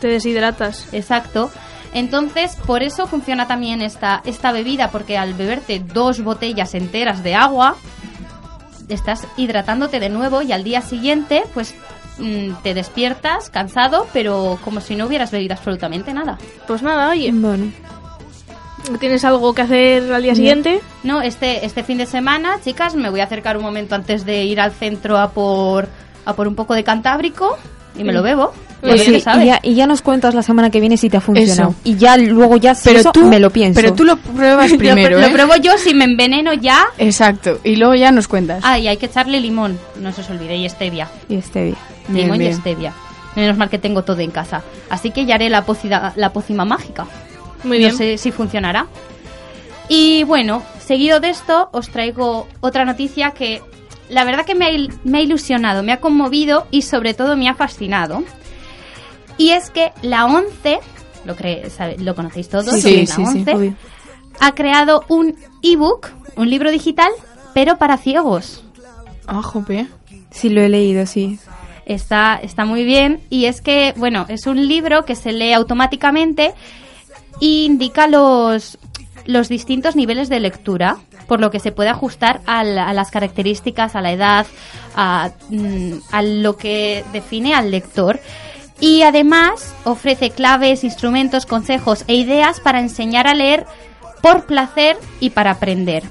[SPEAKER 4] te deshidratas.
[SPEAKER 2] Exacto. Entonces, por eso funciona también esta, esta bebida, porque al beberte dos botellas enteras de agua, estás hidratándote de nuevo y al día siguiente, pues mm, te despiertas cansado, pero como si no hubieras bebido absolutamente nada.
[SPEAKER 4] Pues nada, oye,
[SPEAKER 5] Bueno,
[SPEAKER 4] ¿tienes algo que hacer al día siguiente?
[SPEAKER 2] No, este, este fin de semana, chicas, me voy a acercar un momento antes de ir al centro a por, a por un poco de cantábrico y me lo bebo.
[SPEAKER 5] pues sí, y, ya, y ya nos cuentas la semana que viene si te ha funcionado.
[SPEAKER 7] Eso.
[SPEAKER 5] Y ya luego ya si
[SPEAKER 7] Pero
[SPEAKER 5] eso
[SPEAKER 7] tú,
[SPEAKER 5] me lo pienso.
[SPEAKER 7] pero tú lo pruebas
[SPEAKER 2] Lo-
[SPEAKER 7] primero,
[SPEAKER 2] lo,
[SPEAKER 7] ¿eh?
[SPEAKER 2] pruebo yo si me enveneno ya.
[SPEAKER 7] Exacto. Y luego ya nos cuentas.
[SPEAKER 2] Ah, y hay que echarle limón, no se os olvide, y stevia.
[SPEAKER 5] Y este bien.
[SPEAKER 7] Bien,
[SPEAKER 2] limón y stevia. Menos mal que tengo todo en casa. Así que ya haré la, pócida- la pócima mágica.
[SPEAKER 4] Muy bien.
[SPEAKER 2] No sé si funcionará. Y bueno, seguido de esto, os traigo otra noticia que la verdad que me ha, il- me ha ilusionado, me ha conmovido y sobre todo me ha fascinado. Y es que la ONCE, lo, lo conocéis todos,
[SPEAKER 7] Sí, sí,
[SPEAKER 2] la ONCE, ha creado un ebook, un libro digital, pero para ciegos.
[SPEAKER 7] Ah, jope.
[SPEAKER 5] Sí, lo he leído, sí.
[SPEAKER 2] Está, está muy bien y es que, bueno, es un libro que se lee automáticamente e indica los, los distintos niveles de lectura, por lo que se puede ajustar a, la- a las características, a la edad, mm, a lo que define al lector. Y además ofrece claves, instrumentos, consejos e ideas para enseñar a leer por placer y para aprender.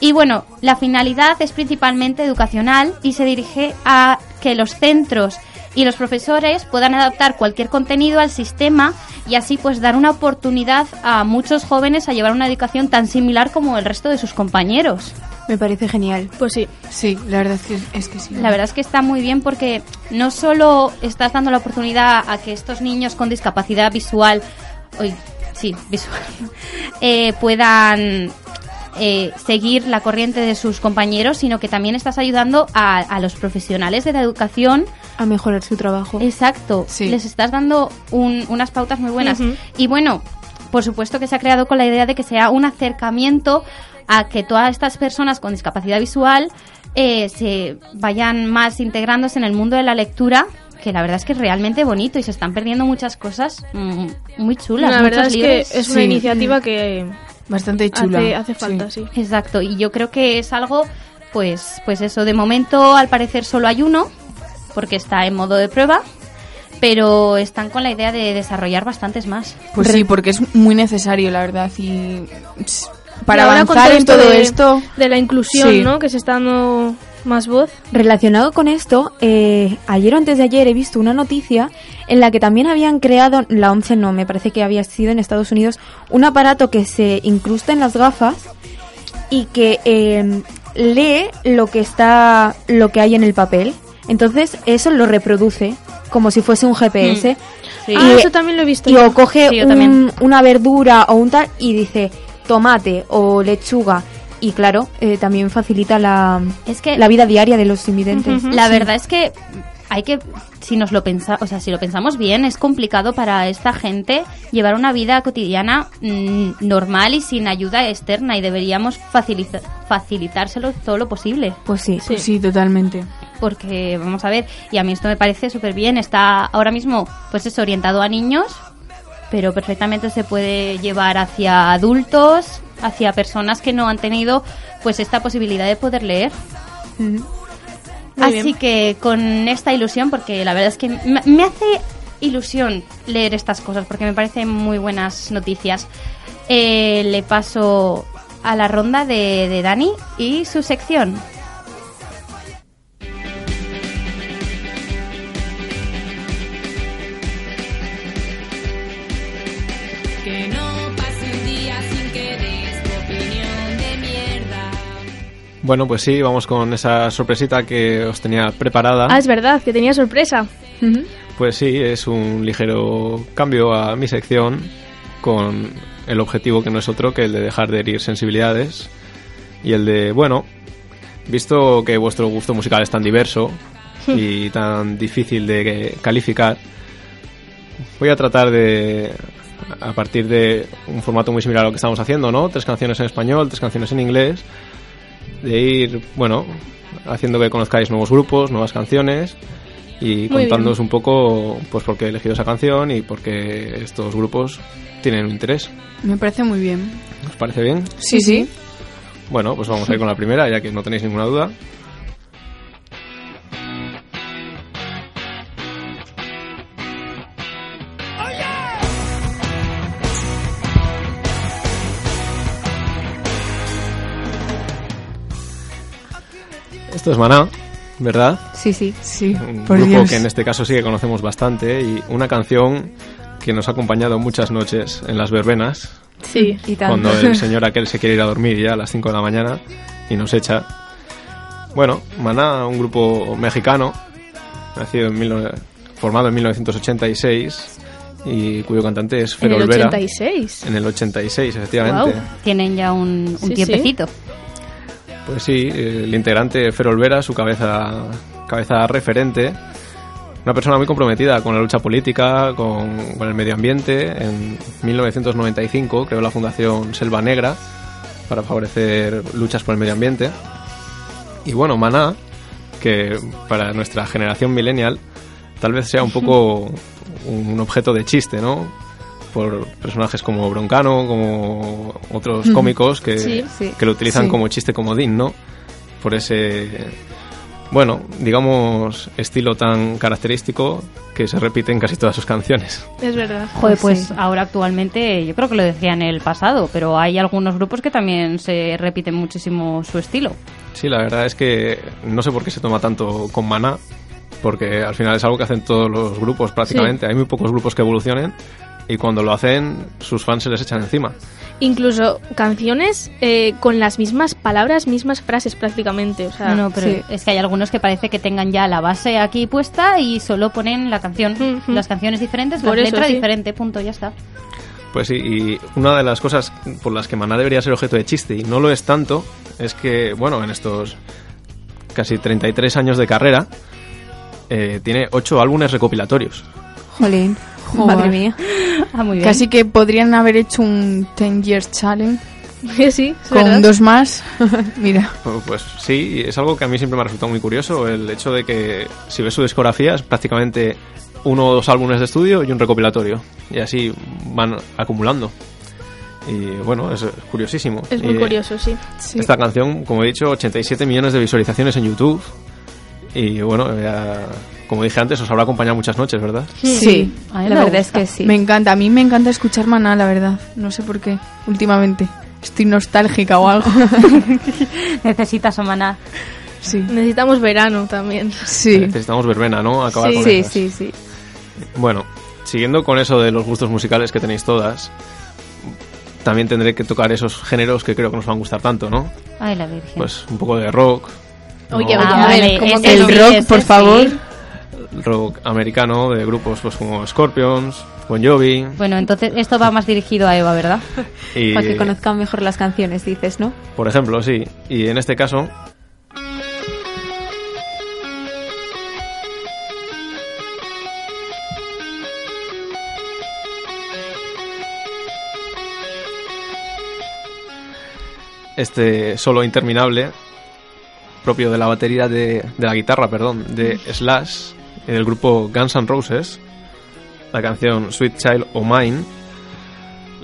[SPEAKER 2] Y bueno, la finalidad es principalmente educacional y se dirige a que los centros y los profesores puedan adaptar cualquier contenido al sistema y así pues dar una oportunidad a muchos jóvenes a llevar una educación tan similar como el resto de sus compañeros.
[SPEAKER 7] Me parece genial.
[SPEAKER 4] Pues sí.
[SPEAKER 7] Sí, la verdad es que, es que sí.
[SPEAKER 2] La verdad es que está muy bien porque no solo estás dando la oportunidad a que estos niños con discapacidad visual, hoy sí, visual, eh, puedan eh, seguir la corriente de sus compañeros, sino que también estás ayudando a, a los profesionales de la educación
[SPEAKER 7] A mejorar su trabajo.
[SPEAKER 2] Exacto,
[SPEAKER 7] Sí.
[SPEAKER 2] les estás dando un- unas pautas muy buenas.
[SPEAKER 4] Ujú.
[SPEAKER 2] Y bueno, por supuesto que se ha creado con la idea de que sea un acercamiento a que todas estas personas con discapacidad visual eh, se vayan más integrándose en el mundo de la lectura, que la verdad es que es realmente bonito y se están perdiendo muchas cosas mm, muy chulas.
[SPEAKER 4] la verdad es
[SPEAKER 2] libros.
[SPEAKER 4] que es una
[SPEAKER 7] Sí.
[SPEAKER 4] iniciativa que
[SPEAKER 7] Bastante chula.
[SPEAKER 4] hace, hace falta, sí.
[SPEAKER 2] Exacto, y yo creo que es algo, pues, pues eso, de momento al parecer solo hay uno, porque está en modo de prueba, pero están con la idea de desarrollar bastantes más.
[SPEAKER 7] Pues sí, porque es muy necesario, la verdad. Y para
[SPEAKER 4] Y
[SPEAKER 7] avanzar en todo
[SPEAKER 4] de-
[SPEAKER 7] esto.
[SPEAKER 4] De la inclusión,
[SPEAKER 7] Sí.
[SPEAKER 4] ¿no? Que se está dando más voz.
[SPEAKER 5] Relacionado con esto, eh, ayer o antes de ayer he visto una noticia en la que también habían creado, la OMS no, me parece que había sido en Estados Unidos, un aparato que se incrusta en las gafas y que eh, lee lo que está, lo que hay en el papel. Entonces eso lo reproduce como si fuese un GPS.
[SPEAKER 2] Sí.
[SPEAKER 4] Ah, eso también lo he visto.
[SPEAKER 5] Y o coge
[SPEAKER 2] Sí,
[SPEAKER 5] un- una verdura o un tal y dice tomate o lechuga. Y claro, eh, también facilita la,
[SPEAKER 2] Es que
[SPEAKER 5] la vida diaria de los invidentes.
[SPEAKER 2] La verdad es que hay que, si nos lo pensa, o sea, si lo pensamos bien, es complicado para esta gente llevar una vida cotidiana mm, normal y sin ayuda externa y deberíamos facilita- facilitárselo todo lo posible.
[SPEAKER 5] Pues sí.
[SPEAKER 7] Pues sí, totalmente.
[SPEAKER 2] Porque, vamos a ver, y a mí esto me parece súper bien, está ahora mismo, pues es orientado a niños, pero perfectamente se puede llevar hacia adultos, hacia personas que no han tenido pues esta posibilidad de poder leer. Así
[SPEAKER 4] bien.
[SPEAKER 2] que con esta ilusión, porque la verdad es que me me hace ilusión leer estas cosas, porque me parecen muy buenas noticias, eh, le paso a la ronda de, de Dani y su sección.
[SPEAKER 6] Bueno, pues sí, vamos con esa sorpresita que os tenía preparada.
[SPEAKER 4] Ah, es verdad, que tenía sorpresa.
[SPEAKER 6] Pues sí, es un ligero cambio a mi sección con el objetivo que no es otro que el de dejar de herir sensibilidades y el de, bueno, visto que vuestro gusto musical es tan diverso y tan difícil de calificar, voy a tratar de, a partir de un formato muy similar a lo que estamos haciendo, ¿no? Tres canciones en español, tres canciones en inglés, de ir, bueno, haciendo que conozcáis nuevos grupos, nuevas canciones y
[SPEAKER 4] Muy
[SPEAKER 6] contándoos un poco pues por qué he elegido esa canción y por qué estos grupos tienen un interés.
[SPEAKER 7] Me parece muy bien.
[SPEAKER 6] ¿Os parece bien?
[SPEAKER 7] Sí, sí.
[SPEAKER 6] Bueno, pues vamos a ir con la primera, ya que no tenéis ninguna duda. Esto es Maná, ¿verdad?
[SPEAKER 5] Sí, sí.
[SPEAKER 7] Sí,
[SPEAKER 6] Un
[SPEAKER 7] por
[SPEAKER 6] grupo
[SPEAKER 7] Dios.
[SPEAKER 6] que en este caso sí que conocemos bastante y una canción que nos ha acompañado muchas noches en las verbenas,
[SPEAKER 4] Sí.
[SPEAKER 5] Y tanto.
[SPEAKER 6] cuando el señor aquel se quiere ir a dormir ya a las 5 de la mañana y nos echa. Bueno, Maná, un grupo mexicano, nacido en mil- formado en 1986 y cuyo cantante es
[SPEAKER 4] En
[SPEAKER 6] Fer
[SPEAKER 4] el
[SPEAKER 6] Olvera.
[SPEAKER 4] 86.
[SPEAKER 6] En el 86, efectivamente.
[SPEAKER 4] Guau.
[SPEAKER 2] Tienen ya un, un
[SPEAKER 4] Sí,
[SPEAKER 2] tiempecito.
[SPEAKER 6] Pues sí, el integrante Fer Olvera, su cabeza, cabeza referente, una persona muy comprometida con la lucha política, con, con el medio ambiente. En 1995 creó la Fundación Selva Negra para favorecer luchas por el medio ambiente. Y bueno, Maná, que para nuestra generación millennial tal vez sea un poco un objeto de chiste, ¿no? Por personajes como Broncano, como otros cómicos que,
[SPEAKER 4] Sí,
[SPEAKER 5] sí.
[SPEAKER 6] que lo utilizan
[SPEAKER 7] Sí.
[SPEAKER 6] como chiste comodín, ¿no? Por ese, bueno, digamos, estilo tan característico que se repite en casi todas sus canciones.
[SPEAKER 4] Es verdad.
[SPEAKER 2] Joder, pues
[SPEAKER 7] Sí.
[SPEAKER 2] ahora actualmente, yo creo que lo decía en el pasado, pero hay algunos grupos que también se repiten muchísimo su estilo.
[SPEAKER 6] Sí, la verdad es que no sé por qué se toma tanto con Maná, porque al final es algo que hacen todos los grupos prácticamente. Hay muy pocos grupos que evolucionen y cuando lo hacen sus fans se les echan encima.
[SPEAKER 4] Incluso canciones eh, con las mismas palabras, mismas frases prácticamente. O sea,
[SPEAKER 2] No, no, pero
[SPEAKER 5] sí.
[SPEAKER 2] es que hay algunos que parece que tengan ya la base aquí puesta y solo ponen la canción. Las canciones diferentes,
[SPEAKER 4] Por
[SPEAKER 2] la
[SPEAKER 4] eso,
[SPEAKER 2] letra
[SPEAKER 4] sí.
[SPEAKER 2] diferente, punto, ya está.
[SPEAKER 6] Pues sí, y una de las cosas por las que Maná debería ser objeto de chiste y no lo es tanto, es que, bueno, en estos casi 33 años de carrera, eh, tiene 8 álbumes recopilatorios.
[SPEAKER 5] Jolín.
[SPEAKER 7] Joder.
[SPEAKER 5] Madre mía.
[SPEAKER 2] Ah, muy bien.
[SPEAKER 7] Casi que podrían haber hecho un 10 Years Challenge
[SPEAKER 4] sí,
[SPEAKER 7] con
[SPEAKER 4] verdad.
[SPEAKER 7] dos más. Mira.
[SPEAKER 6] Pues- Pues sí, es algo que a mí siempre me ha resultado muy curioso, el hecho de que si ves su discografía es prácticamente uno o dos álbumes de estudio y un recopilatorio, y así van acumulando. Y bueno, es curiosísimo.
[SPEAKER 4] Es muy
[SPEAKER 6] Y,
[SPEAKER 4] curioso, sí.
[SPEAKER 7] Sí.
[SPEAKER 6] Esta canción, como he dicho, 87 millones de visualizaciones en YouTube. Y bueno, ya, como dije antes, os habrá acompañado muchas noches, ¿verdad?
[SPEAKER 7] Sí.
[SPEAKER 5] La
[SPEAKER 2] me
[SPEAKER 5] verdad es que sí.
[SPEAKER 7] Me encanta. A mí me encanta escuchar Maná, la verdad. No sé por qué. Últimamente. Estoy nostálgica o algo.
[SPEAKER 2] Necesitas a Maná.
[SPEAKER 7] Sí.
[SPEAKER 4] Necesitamos verano también.
[SPEAKER 7] Sí.
[SPEAKER 6] Necesitamos verbena, ¿no? Acabar
[SPEAKER 4] Sí.
[SPEAKER 6] con
[SPEAKER 5] Sí,
[SPEAKER 6] esas.
[SPEAKER 5] sí, sí.
[SPEAKER 6] Bueno, siguiendo con eso de los gustos musicales que tenéis todas, también tendré que tocar esos géneros que creo que nos van a gustar tanto, ¿no?
[SPEAKER 2] Ay, la Virgen.
[SPEAKER 6] Pues un poco de rock.
[SPEAKER 4] Oye,
[SPEAKER 2] Ah, vale,
[SPEAKER 4] ¿cómo que
[SPEAKER 7] El
[SPEAKER 4] no?
[SPEAKER 7] rock, por
[SPEAKER 2] sí.
[SPEAKER 7] favor.
[SPEAKER 6] rock americano de grupos pues como Scorpions, Bon Jovi
[SPEAKER 2] Bueno, entonces esto va más dirigido a Eva, ¿verdad?
[SPEAKER 6] y
[SPEAKER 5] Para que conozcan mejor las canciones, dices, ¿no?
[SPEAKER 6] por ejemplo, sí. Y en este caso este solo interminable propio de la batería de, de la guitarra, perdón, de Slash en el grupo Guns N' Roses, la canción Sweet Child O' Mine,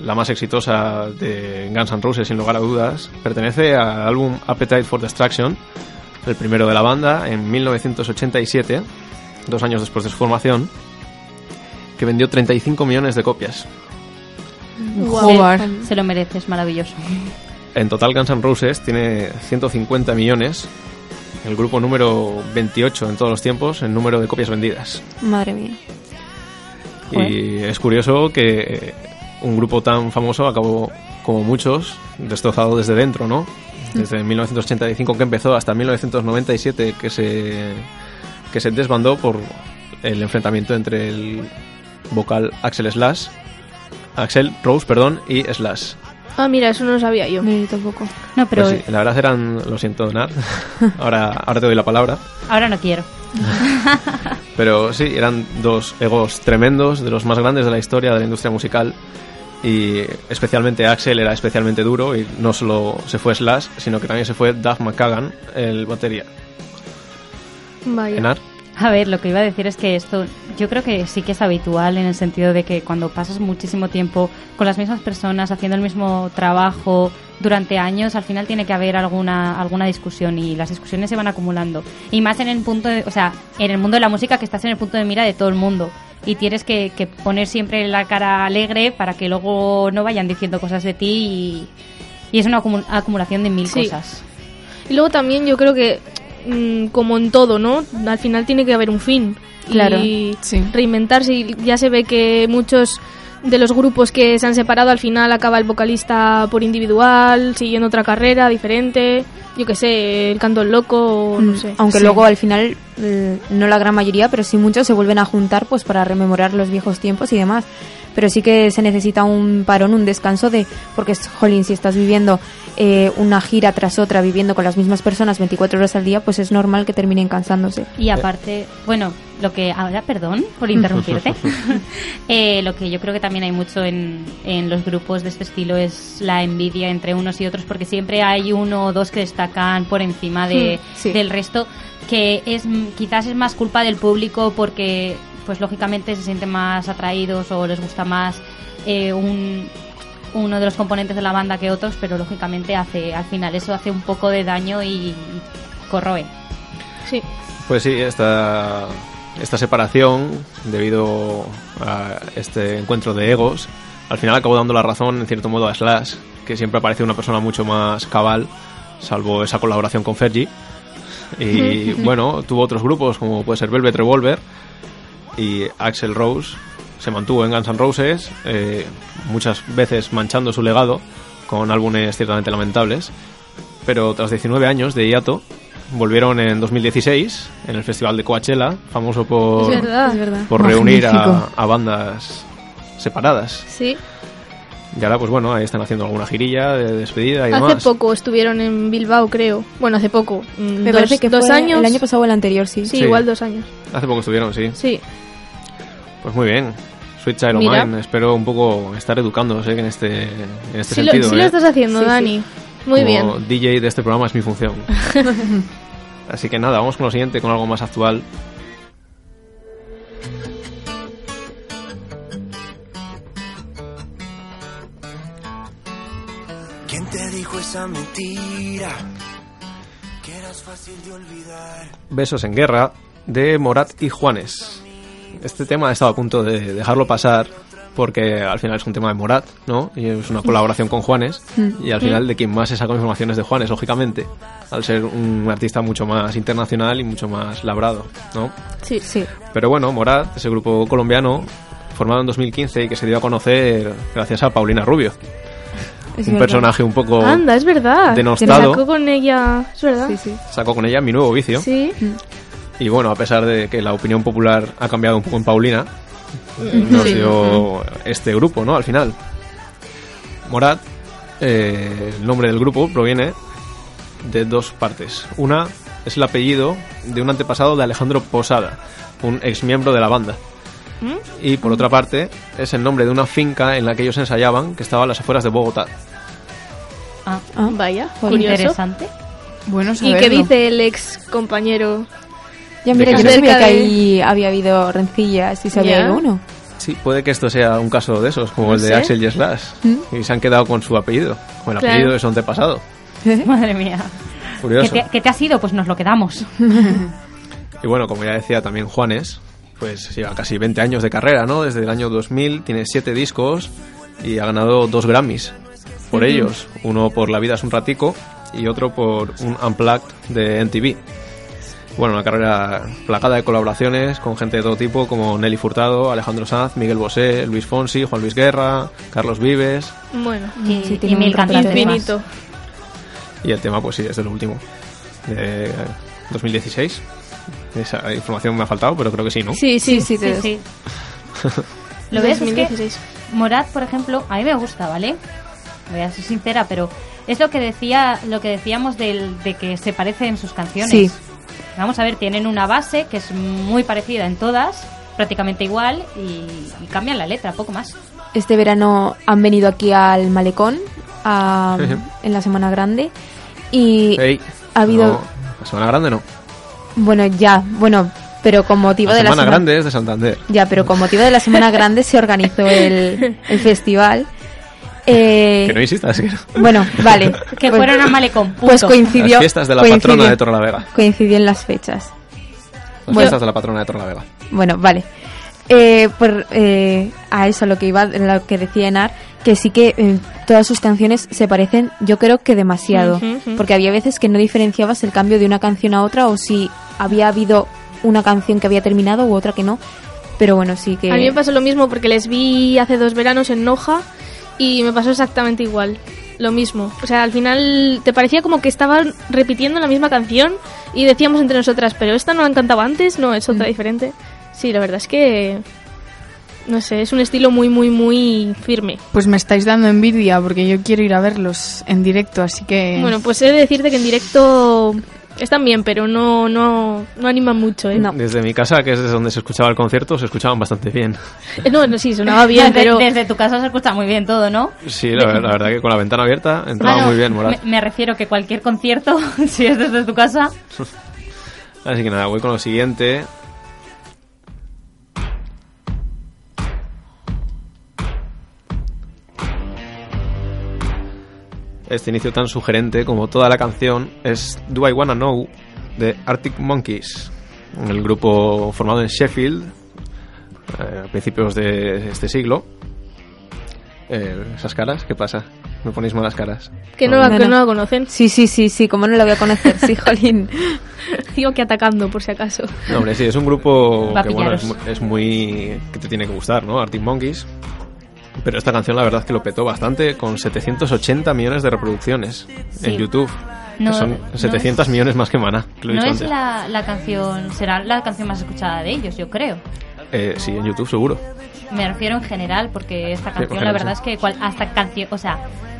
[SPEAKER 6] la más exitosa de Guns N' Roses sin lugar a dudas, pertenece al álbum Appetite for Destruction, el primero de la banda en 1987, dos años después de su formación, que vendió 35 millones de copias.
[SPEAKER 7] Joder.
[SPEAKER 2] Se lo merece, es maravilloso.
[SPEAKER 6] En total Guns N' Roses tiene 150 millones, el grupo número 28 en todos los tiempos en número de copias vendidas.
[SPEAKER 5] Madre mía.
[SPEAKER 6] Y es curioso que un grupo tan famoso acabó, como muchos, destrozado desde dentro, ¿no? Desde 1985 que empezó hasta 1997 que se, que se desbandó por el enfrentamiento entre el vocal Axel Slash, Axel Rose, perdón, y Slash.
[SPEAKER 4] Ah, mira, eso no lo sabía yo.
[SPEAKER 5] No, yo tampoco.
[SPEAKER 2] No, pero
[SPEAKER 6] Pues sí, la verdad eran, lo siento, Nar, ahora, ahora te doy la palabra.
[SPEAKER 2] ahora no quiero.
[SPEAKER 6] Pero sí, eran dos egos tremendos, de los más grandes de la historia de la industria musical. Y especialmente Axel era especialmente duro y no solo se fue Slash, sino que también se fue Doug McCagan, el batería.
[SPEAKER 4] Vaya.
[SPEAKER 6] Enar,
[SPEAKER 2] A ver, lo que iba a decir es que esto yo creo que sí que es habitual en el sentido de que cuando pasas muchísimo tiempo con las mismas personas haciendo el mismo trabajo durante años, al final tiene que haber alguna alguna discusión y las discusiones se van acumulando. Y más en el punto, de- o sea, en el mundo de la música que estás en el punto de mira de todo el mundo y tienes que, que poner siempre la cara alegre para que luego no vayan diciendo cosas de ti y, y es una acumu- acumulación de mil
[SPEAKER 4] Sí.
[SPEAKER 2] cosas.
[SPEAKER 4] Y luego también yo creo que, mm, como en todo, ¿no? Al final tiene que haber un fin.
[SPEAKER 5] Claro.
[SPEAKER 4] Y
[SPEAKER 7] Sí.
[SPEAKER 4] reinventarse. Y ya se ve que muchos de los grupos que se han separado al final acaba el vocalista por individual, siguiendo otra carrera diferente. Yo qué sé, el canto el loco, o no
[SPEAKER 5] Mm,
[SPEAKER 4] sé.
[SPEAKER 5] Aunque
[SPEAKER 7] Sí.
[SPEAKER 5] luego al final, no la gran mayoría, pero sí muchos se vuelven a juntar pues para rememorar los viejos tiempos y demás. Pero sí que se necesita un parón, un descanso de, porque es, jolín, si estás viviendo eh, una gira tras otra, viviendo con las mismas personas 24 horas al día, pues es normal que terminen cansándose.
[SPEAKER 2] Y aparte, bueno, lo que ahora, perdón por interrumpirte, Eh, lo que yo creo que también hay mucho en, en los grupos de este estilo es la envidia entre unos y otros, porque siempre hay uno o dos que destacan por encima de,
[SPEAKER 5] Hmm, sí.
[SPEAKER 2] del resto, que es quizás es más culpa del público porque, pues lógicamente se sienten más atraídos o les gusta más eh, un, uno de los componentes de la banda que otros, pero lógicamente hace al final eso hace un poco de daño y, y corroe.
[SPEAKER 4] Sí.
[SPEAKER 6] Pues sí, esta, esta separación, debido a este encuentro de egos, al final acabó dando la razón, en cierto modo, a Slash, que siempre aparece una persona mucho más cabal, salvo esa colaboración con Fergie. Y bueno, tuvo otros grupos, como puede ser Velvet Revolver y Axel Rose. Se mantuvo en Guns N' Roses, eh, muchas veces manchando su legado con álbumes ciertamente lamentables. Pero tras 19 años de hiato, volvieron en 2016 en el Festival de Coachella, famoso por,
[SPEAKER 4] Es verdad.
[SPEAKER 5] Es verdad.
[SPEAKER 6] por reunir a, a bandas separadas.
[SPEAKER 4] Sí.
[SPEAKER 6] Y ahora, pues bueno, ahí están haciendo alguna girilla de despedida y
[SPEAKER 4] Hace
[SPEAKER 6] demás.
[SPEAKER 4] poco estuvieron en Bilbao, creo. Bueno, hace poco. mm,
[SPEAKER 5] Me
[SPEAKER 4] dos,
[SPEAKER 5] parece que
[SPEAKER 4] dos
[SPEAKER 5] fue
[SPEAKER 4] años.
[SPEAKER 5] el año pasado o el anterior, sí.
[SPEAKER 4] Sí,
[SPEAKER 6] Sí.
[SPEAKER 4] igual dos años.
[SPEAKER 6] Hace poco estuvieron, sí.
[SPEAKER 4] Sí.
[SPEAKER 6] Pues muy bien. Sweet Child of
[SPEAKER 4] Mira.
[SPEAKER 6] Mine. Espero un poco estar educándose en este, en este
[SPEAKER 4] Sí, lo,
[SPEAKER 6] sentido.
[SPEAKER 4] sí lo
[SPEAKER 6] ¿eh?
[SPEAKER 4] estás haciendo,
[SPEAKER 5] Sí, sí.
[SPEAKER 4] Dani. Muy
[SPEAKER 6] Como
[SPEAKER 4] bien.
[SPEAKER 6] DJ de este programa es mi función. Así que nada, vamos con lo siguiente, con algo más actual.
[SPEAKER 3] Te dijo esa mentira? Que eras fácil de olvidar.
[SPEAKER 6] Besos en Guerra de Morat y Juanes. Este tema he estado a punto de dejarlo pasar porque al final es un tema de Morat, ¿no? Y es una colaboración con Juanes y al final de quien más se saca información es de Juanes, lógicamente, al ser un artista mucho más internacional y mucho más labrado, ¿no?
[SPEAKER 4] Sí.
[SPEAKER 5] Sí.
[SPEAKER 6] Pero bueno, Morat, ese grupo colombiano formado en 2015 y que se dio a conocer gracias a Paulina Rubio,
[SPEAKER 5] Es
[SPEAKER 6] un
[SPEAKER 5] verdad.
[SPEAKER 6] personaje un poco
[SPEAKER 4] Anda, es verdad.
[SPEAKER 6] denostado.
[SPEAKER 4] Sacó con ella. Es verdad.
[SPEAKER 5] Sí, sí.
[SPEAKER 6] sacó con ella mi nuevo vicio.
[SPEAKER 4] Sí.
[SPEAKER 6] Y bueno, a pesar de que la opinión popular ha cambiado un poco en Paulina, nos dio este grupo, ¿no? Al final. Morat, eh, el nombre del grupo proviene de dos partes. Una es el apellido de un antepasado de Alejandro Posada, un ex miembro de la banda. Y por otra parte, es el nombre de una finca en la que ellos ensayaban, que estaba a las afueras de Bogotá.
[SPEAKER 2] Ah,
[SPEAKER 5] Ah,
[SPEAKER 4] Vaya,
[SPEAKER 5] Joder,
[SPEAKER 4] curioso.
[SPEAKER 2] interesante.
[SPEAKER 7] Bueno,
[SPEAKER 4] ¿Y
[SPEAKER 7] saberlo.
[SPEAKER 4] qué dice el ex compañero?
[SPEAKER 5] Ya, mira, yo no
[SPEAKER 4] que-
[SPEAKER 5] sabía que ahí había habido rencillas y se había ido uno.
[SPEAKER 6] Sí, puede que esto sea un caso de esos, como
[SPEAKER 4] No
[SPEAKER 6] el de
[SPEAKER 4] sé.
[SPEAKER 6] Axel y Slash. Y se han quedado con su apellido, con el
[SPEAKER 4] Claro.
[SPEAKER 6] apellido de su antepasado.
[SPEAKER 2] Madre mía. ¿Qué
[SPEAKER 6] Curioso.
[SPEAKER 2] te, qué te ha sido? Pues nos lo quedamos.
[SPEAKER 6] Y bueno, como ya decía también Juanes, pues lleva casi 20 años de carrera, ¿no? Desde el año 2000, tiene 7 discos y ha ganado dos Grammys por ellos. Uno por La vida es un ratico y otro por un Unplugged de MTV. Bueno, una carrera plagada de colaboraciones con gente de todo tipo como Nelly Furtado, Alejandro Sanz, Miguel Bosé, Luis Fonsi, Juan Luis Guerra, Carlos Vives.
[SPEAKER 4] Bueno,
[SPEAKER 2] Y,
[SPEAKER 5] Sí,
[SPEAKER 2] y mil cantantes más.
[SPEAKER 6] Y el tema, pues sí, es de lo último, de 2016. Esa información me ha faltado, pero creo que sí, ¿no?
[SPEAKER 4] Sí, sí,
[SPEAKER 5] Sí,
[SPEAKER 2] Sí, sí. ¿Lo ves? Es que
[SPEAKER 4] 2016.
[SPEAKER 2] Morat, por ejemplo, a mí me gusta, ¿vale? Voy a ser sincera, pero es lo que decía, lo que decíamos del, de que se parece en sus canciones.
[SPEAKER 5] Sí.
[SPEAKER 2] Vamos a ver, tienen una base que es muy parecida en todas, prácticamente igual, y, y cambian la letra, poco más.
[SPEAKER 5] Este verano han venido aquí al Malecón a- en la Semana Grande y ha habido...
[SPEAKER 6] no, la Semana Grande no.
[SPEAKER 5] Bueno, ya, bueno, pero con motivo
[SPEAKER 6] La
[SPEAKER 5] de la
[SPEAKER 6] Semana Grande es de Santander.
[SPEAKER 5] Ya, pero con motivo de la Semana Grande se organizó el, el festival. Eh,
[SPEAKER 6] Que no insistas, que no.
[SPEAKER 5] Bueno, vale.
[SPEAKER 2] Que
[SPEAKER 5] Pues-
[SPEAKER 2] fueron a Malecón, punto.
[SPEAKER 5] Pues coincidió.
[SPEAKER 6] Las fiestas de la
[SPEAKER 5] coincidió-
[SPEAKER 6] patrona de Torrelavega.
[SPEAKER 5] Coincidió en las fechas.
[SPEAKER 6] Las
[SPEAKER 5] Bueno.
[SPEAKER 6] fiestas de la patrona de Torrelavega.
[SPEAKER 5] Bueno, vale. Eh, por, eh, a eso lo que iba, lo que decía Enar, que sí que eh, todas sus canciones se parecen, yo creo que demasiado, porque había veces que no diferenciabas el cambio de una canción a otra o si había habido una canción que había terminado u otra que no. Pero bueno, sí que
[SPEAKER 4] A mí me pasó lo mismo porque les vi hace dos veranos en Noja y me pasó exactamente igual. Lo mismo. O sea, al final te parecía como que estaban repitiendo la misma canción y decíamos entre nosotras, pero esta no la han cantado antes, no, es
[SPEAKER 5] Mm.
[SPEAKER 4] otra diferente. Sí, la verdad es que. No sé, es un estilo muy, muy, muy firme.
[SPEAKER 7] Pues me estáis dando envidia porque yo quiero ir a verlos en directo, así que...
[SPEAKER 4] Bueno, pues he de decirte que en directo están bien, pero no, no, no animan mucho, ¿eh?
[SPEAKER 5] No.
[SPEAKER 6] Desde mi casa, que es desde donde se escuchaba el concierto, se escuchaban bastante bien.
[SPEAKER 4] Eh, No, no, sí, sonaba bien,
[SPEAKER 2] Desde-
[SPEAKER 4] pero.
[SPEAKER 2] Desde tu casa se escucha muy bien todo, ¿no?
[SPEAKER 6] Sí, la, la verdad que con la ventana abierta entraba
[SPEAKER 2] Ah, no,
[SPEAKER 6] muy bien, Morat.
[SPEAKER 2] Me, me refiero que cualquier concierto, si es desde tu casa,
[SPEAKER 6] Así que nada, voy con lo siguiente. Este inicio tan sugerente como toda la canción es Do I Wanna Know de Arctic Monkeys, el grupo formado en Sheffield eh, a principios de este siglo. Eh, ¿Esas caras? ¿Qué pasa? Me ponéis malas caras.
[SPEAKER 4] Que no, la,
[SPEAKER 5] No,
[SPEAKER 4] que
[SPEAKER 5] no.
[SPEAKER 4] la conocen.
[SPEAKER 5] Sí, sí, sí, sí, ¿cómo no la voy a conocer? Sí, jolín.
[SPEAKER 4] Digo que atacando, por si acaso.
[SPEAKER 6] No, hombre, sí, es un grupo
[SPEAKER 2] Va
[SPEAKER 6] que bueno, es, es muy... que te tiene que gustar, ¿no? Arctic Monkeys. Pero esta canción la verdad es que lo petó bastante con 780 millones de reproducciones
[SPEAKER 2] Sí.
[SPEAKER 6] en YouTube.
[SPEAKER 2] No,
[SPEAKER 6] que son
[SPEAKER 2] no
[SPEAKER 6] 700
[SPEAKER 2] es-
[SPEAKER 6] millones más que Mana, que lo he
[SPEAKER 2] No
[SPEAKER 6] dicho
[SPEAKER 2] es
[SPEAKER 6] antes.
[SPEAKER 2] la, la canción, será la canción más escuchada de ellos, yo creo.
[SPEAKER 6] Eh, sí, en YouTube seguro.
[SPEAKER 2] Me refiero en general, porque esta canción, la
[SPEAKER 6] general,
[SPEAKER 2] verdad
[SPEAKER 6] sí.
[SPEAKER 2] es que cual- hasta canción, o sea,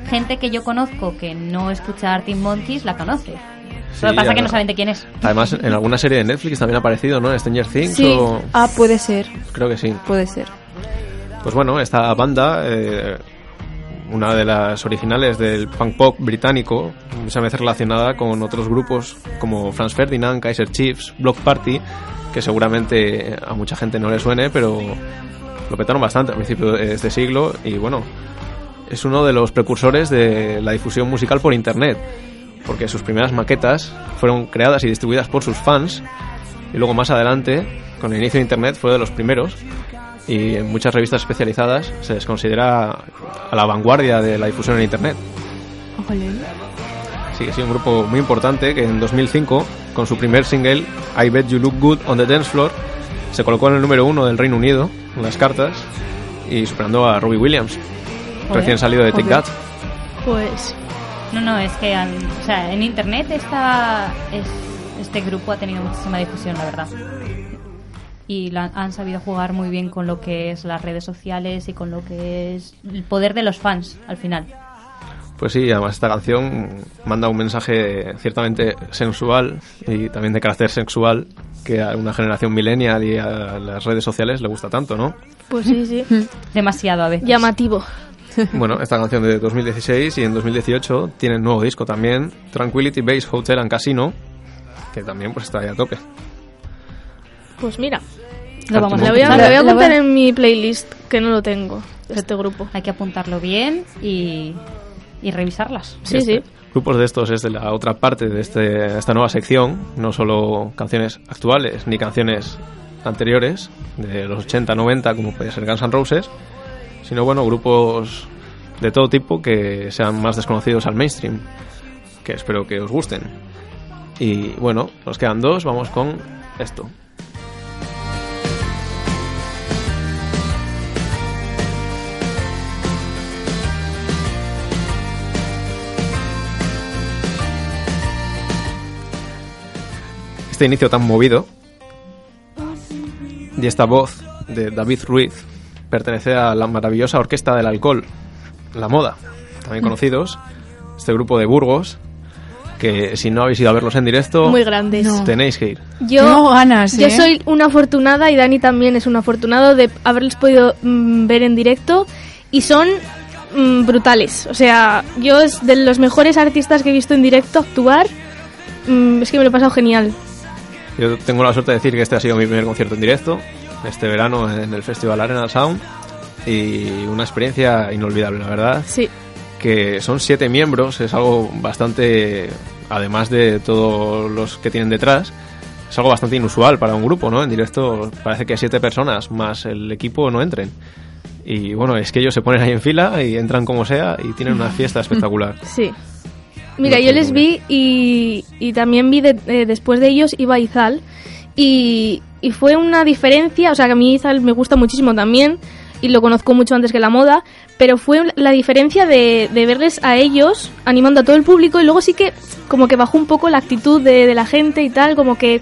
[SPEAKER 2] gente que yo conozco que no escucha Arctic Monkeys la conoce. Lo que
[SPEAKER 6] Sí,
[SPEAKER 2] pasa es que no saben de quién es.
[SPEAKER 6] Además, en alguna serie de Netflix también ha aparecido, ¿no? Stranger Things
[SPEAKER 5] Sí.
[SPEAKER 6] o...
[SPEAKER 5] Ah, puede ser,
[SPEAKER 6] Creo que sí.
[SPEAKER 5] puede ser.
[SPEAKER 6] Pues bueno, esta banda, eh, una de las originales del punk pop británico, muchas veces relacionada con otros grupos como Franz Ferdinand, Kaiser Chiefs, Block Party, que seguramente a mucha gente no le suene, pero lo petaron bastante a principios de este siglo y bueno, es uno de los precursores de la difusión musical por internet, porque sus primeras maquetas fueron creadas y distribuidas por sus fans y luego más adelante, con el inicio de internet, fue de los primeros y en muchas revistas especializadas se les considera a la vanguardia de la difusión en internet. Sí, sí, un grupo muy importante que en 2005, con su primer single, I Bet You Look Good on the Dance Floor, se colocó en el número uno del Reino Unido, en las cartas, y superando a Robbie Williams,
[SPEAKER 2] Joder.
[SPEAKER 6] recién salido de Take. That.
[SPEAKER 4] Pues
[SPEAKER 2] No, no, es que o sea, en internet esta, es- este grupo ha tenido muchísima difusión, la verdad. Y la- han sabido jugar muy bien con lo que es las redes sociales y con lo que es el poder de los fans al final.
[SPEAKER 6] Pues sí, además esta canción manda un mensaje ciertamente sensual y también de carácter sexual que a una generación millennial y a las redes sociales le gusta tanto, ¿no?
[SPEAKER 4] Pues sí, sí.
[SPEAKER 2] Demasiado a veces.
[SPEAKER 4] Llamativo.
[SPEAKER 6] Bueno, esta canción de 2016 y en 2018 tiene nuevo disco también, Tranquility Base Hotel and Casino, que también pues está ahí a tope.
[SPEAKER 4] Pues mira,
[SPEAKER 2] Lo vamos
[SPEAKER 4] la
[SPEAKER 2] a
[SPEAKER 4] voy a, voy contar en mi playlist, que no lo tengo, de este grupo.
[SPEAKER 2] Hay que apuntarlo bien y, y revisarlas.
[SPEAKER 4] Sí,
[SPEAKER 6] Este-
[SPEAKER 4] sí.
[SPEAKER 6] Grupos de estos es de la otra parte de este, esta nueva sección, no solo canciones actuales ni canciones anteriores, de los 80, 90, como puede ser Guns N' Roses, sino bueno, grupos de todo tipo que sean más desconocidos al mainstream, que espero que os gusten. Y bueno, nos quedan dos, vamos con esto. Este inicio tan movido y esta voz de David Ruiz pertenece a la maravillosa Orquesta del Alcohol, La Moda, también conocidos, este grupo de Burgos, que si no habéis ido a verlos en directo,
[SPEAKER 4] Muy grandes.
[SPEAKER 6] tenéis que ir.
[SPEAKER 4] Yo,
[SPEAKER 7] Tengo ganas,
[SPEAKER 4] yo
[SPEAKER 7] ¿eh?
[SPEAKER 4] soy una afortunada y Dani también es un afortunado de haberles podido mm, ver en directo y son mm, brutales. O sea, yo es de los mejores artistas que he visto en directo actuar. Mm, es que me lo he pasado genial.
[SPEAKER 6] Yo tengo la suerte de decir que este ha sido mi primer concierto en directo, este verano en el Festival Arena Sound, y una experiencia inolvidable, la verdad.
[SPEAKER 4] Sí.
[SPEAKER 6] que son siete miembros, es algo bastante, además de todos los que tienen detrás, es algo bastante inusual para un grupo, ¿no? En directo parece que siete personas más el equipo no entren. Y bueno, es que ellos se ponen ahí en fila y entran como sea y tienen una fiesta espectacular.
[SPEAKER 4] Sí. Mira, yo les vi y, y también vi de- eh, después de ellos iba Izal y, y fue una diferencia, o sea que a mí Izal me gusta muchísimo también y lo conozco mucho antes que la moda, pero fue la diferencia de, de verles a ellos animando a todo el público y luego sí que como que bajó un poco la actitud de, de la gente y tal, como que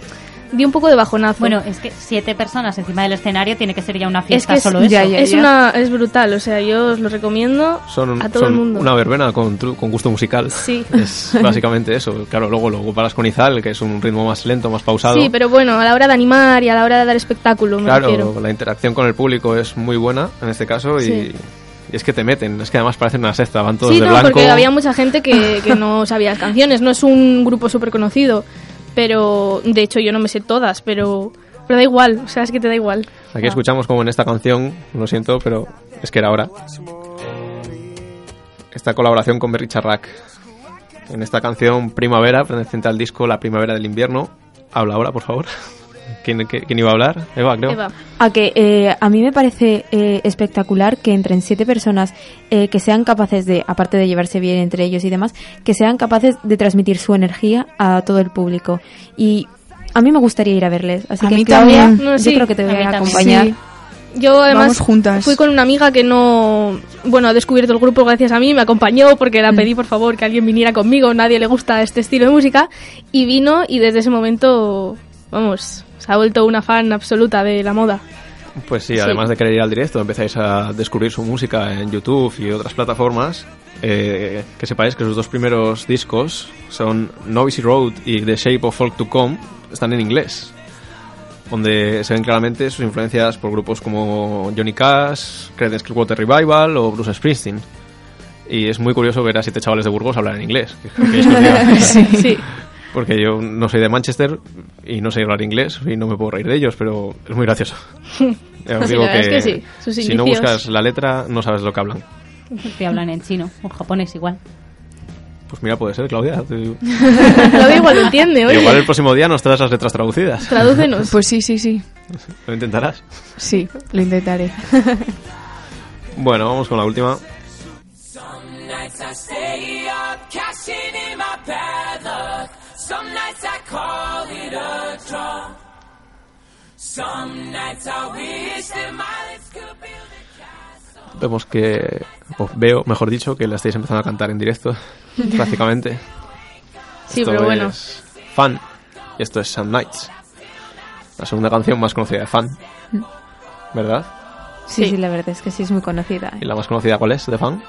[SPEAKER 4] dio un poco de bajonazo.
[SPEAKER 2] Bueno, es que siete personas encima del escenario tiene que ser ya una
[SPEAKER 4] es
[SPEAKER 2] fiesta
[SPEAKER 4] que es,
[SPEAKER 2] solo eso.
[SPEAKER 5] ya, ya.
[SPEAKER 4] es una es brutal, o sea, yo os lo recomiendo
[SPEAKER 6] Son,
[SPEAKER 4] a todo
[SPEAKER 6] son
[SPEAKER 4] el mundo.
[SPEAKER 6] una verbena con, tru- con gusto musical.
[SPEAKER 4] Sí.
[SPEAKER 6] Es básicamente eso. Claro, luego lo comparas con Izal, que es un ritmo más lento, más pausado.
[SPEAKER 4] Sí, pero bueno, a la hora de animar y a la hora de dar espectáculo, me
[SPEAKER 6] Claro,
[SPEAKER 4] refiero.
[SPEAKER 6] la interacción con el público es muy buena en este caso y,
[SPEAKER 4] Sí.
[SPEAKER 6] y es que te meten, es que además parecen una secta, van todos
[SPEAKER 4] Sí,
[SPEAKER 6] de
[SPEAKER 4] no,
[SPEAKER 6] blanco.
[SPEAKER 4] porque había mucha gente que, que no sabía las canciones. No es un grupo súper conocido, pero de hecho yo no me sé todas, pero, pero da igual, o sea, es que te da igual.
[SPEAKER 6] Aquí escuchamos como en esta canción, lo siento, pero es que era hora. Esta colaboración con Berry Charrac. En esta canción Primavera, perteneciente al disco La Primavera del Invierno. Habla ahora, por favor. ¿Quién, qué- quién iba a hablar? Eva, creo.
[SPEAKER 4] Eva.
[SPEAKER 5] A que eh, a mí me parece eh, espectacular que entren siete personas eh, que sean capaces de, aparte de llevarse bien entre ellos y demás, que sean capaces de transmitir su energía a todo el público. Y a mí me gustaría ir a verles. Así
[SPEAKER 7] A
[SPEAKER 5] que
[SPEAKER 7] mí
[SPEAKER 5] Claudia,
[SPEAKER 7] también.
[SPEAKER 4] No,
[SPEAKER 5] yo
[SPEAKER 4] sí,
[SPEAKER 5] creo que te
[SPEAKER 2] a
[SPEAKER 5] voy a,
[SPEAKER 2] también.
[SPEAKER 5] acompañar.
[SPEAKER 7] Sí.
[SPEAKER 4] Yo además
[SPEAKER 7] Vamos juntas.
[SPEAKER 4] fui con una amiga que no, bueno, ha descubierto el grupo gracias a mí, me acompañó porque la pedí por favor que alguien viniera conmigo, nadie le gusta este estilo de música y vino y desde ese momento, vamos, se ha vuelto una fan absoluta de la moda.
[SPEAKER 6] Pues sí,
[SPEAKER 4] Sí.
[SPEAKER 6] además de querer ir al directo, empezáis a descubrir su música en YouTube y otras plataformas. Eh, que sepáis que sus dos primeros discos son Noisy Road y The Shape of Folk to Come, están en inglés. Donde se ven claramente sus influencias por grupos como Johnny Cash, Creedence Clearwater Revival o Bruce Springsteen. Y es muy curioso ver a siete chavales de Burgos hablar en inglés. que- que es curioso.
[SPEAKER 4] Sí.
[SPEAKER 6] Porque yo no soy de Manchester y no sé hablar inglés y no me puedo reír de ellos, pero es muy gracioso. Ya os
[SPEAKER 4] Sí,
[SPEAKER 6] digo
[SPEAKER 4] la verdad es que sí, sus
[SPEAKER 6] si no buscas la letra, no sabes lo que hablan.
[SPEAKER 2] Que hablan en chino o japonés igual.
[SPEAKER 6] Pues mira, puede ser, Claudia. Te-
[SPEAKER 4] Lo igual lo entiende, oye.
[SPEAKER 6] Igual el próximo día nos traes las letras traducidas.
[SPEAKER 4] Tradúcenos.
[SPEAKER 7] Pues sí, sí, sí.
[SPEAKER 6] Lo intentarás.
[SPEAKER 7] Sí, lo intentaré.
[SPEAKER 6] Bueno, vamos con la última. Vemos que. o veo, mejor dicho, que la estáis empezando a cantar en directo. prácticamente.
[SPEAKER 4] Sí,
[SPEAKER 6] Esto
[SPEAKER 4] pero bueno.
[SPEAKER 6] es Fan. Y esto es Some Nights. La segunda canción más conocida de Fan. ¿Verdad?
[SPEAKER 5] Sí,
[SPEAKER 4] Sí.
[SPEAKER 5] sí, la verdad es que sí es muy conocida.
[SPEAKER 6] ¿Y la más conocida cuál es de Fan?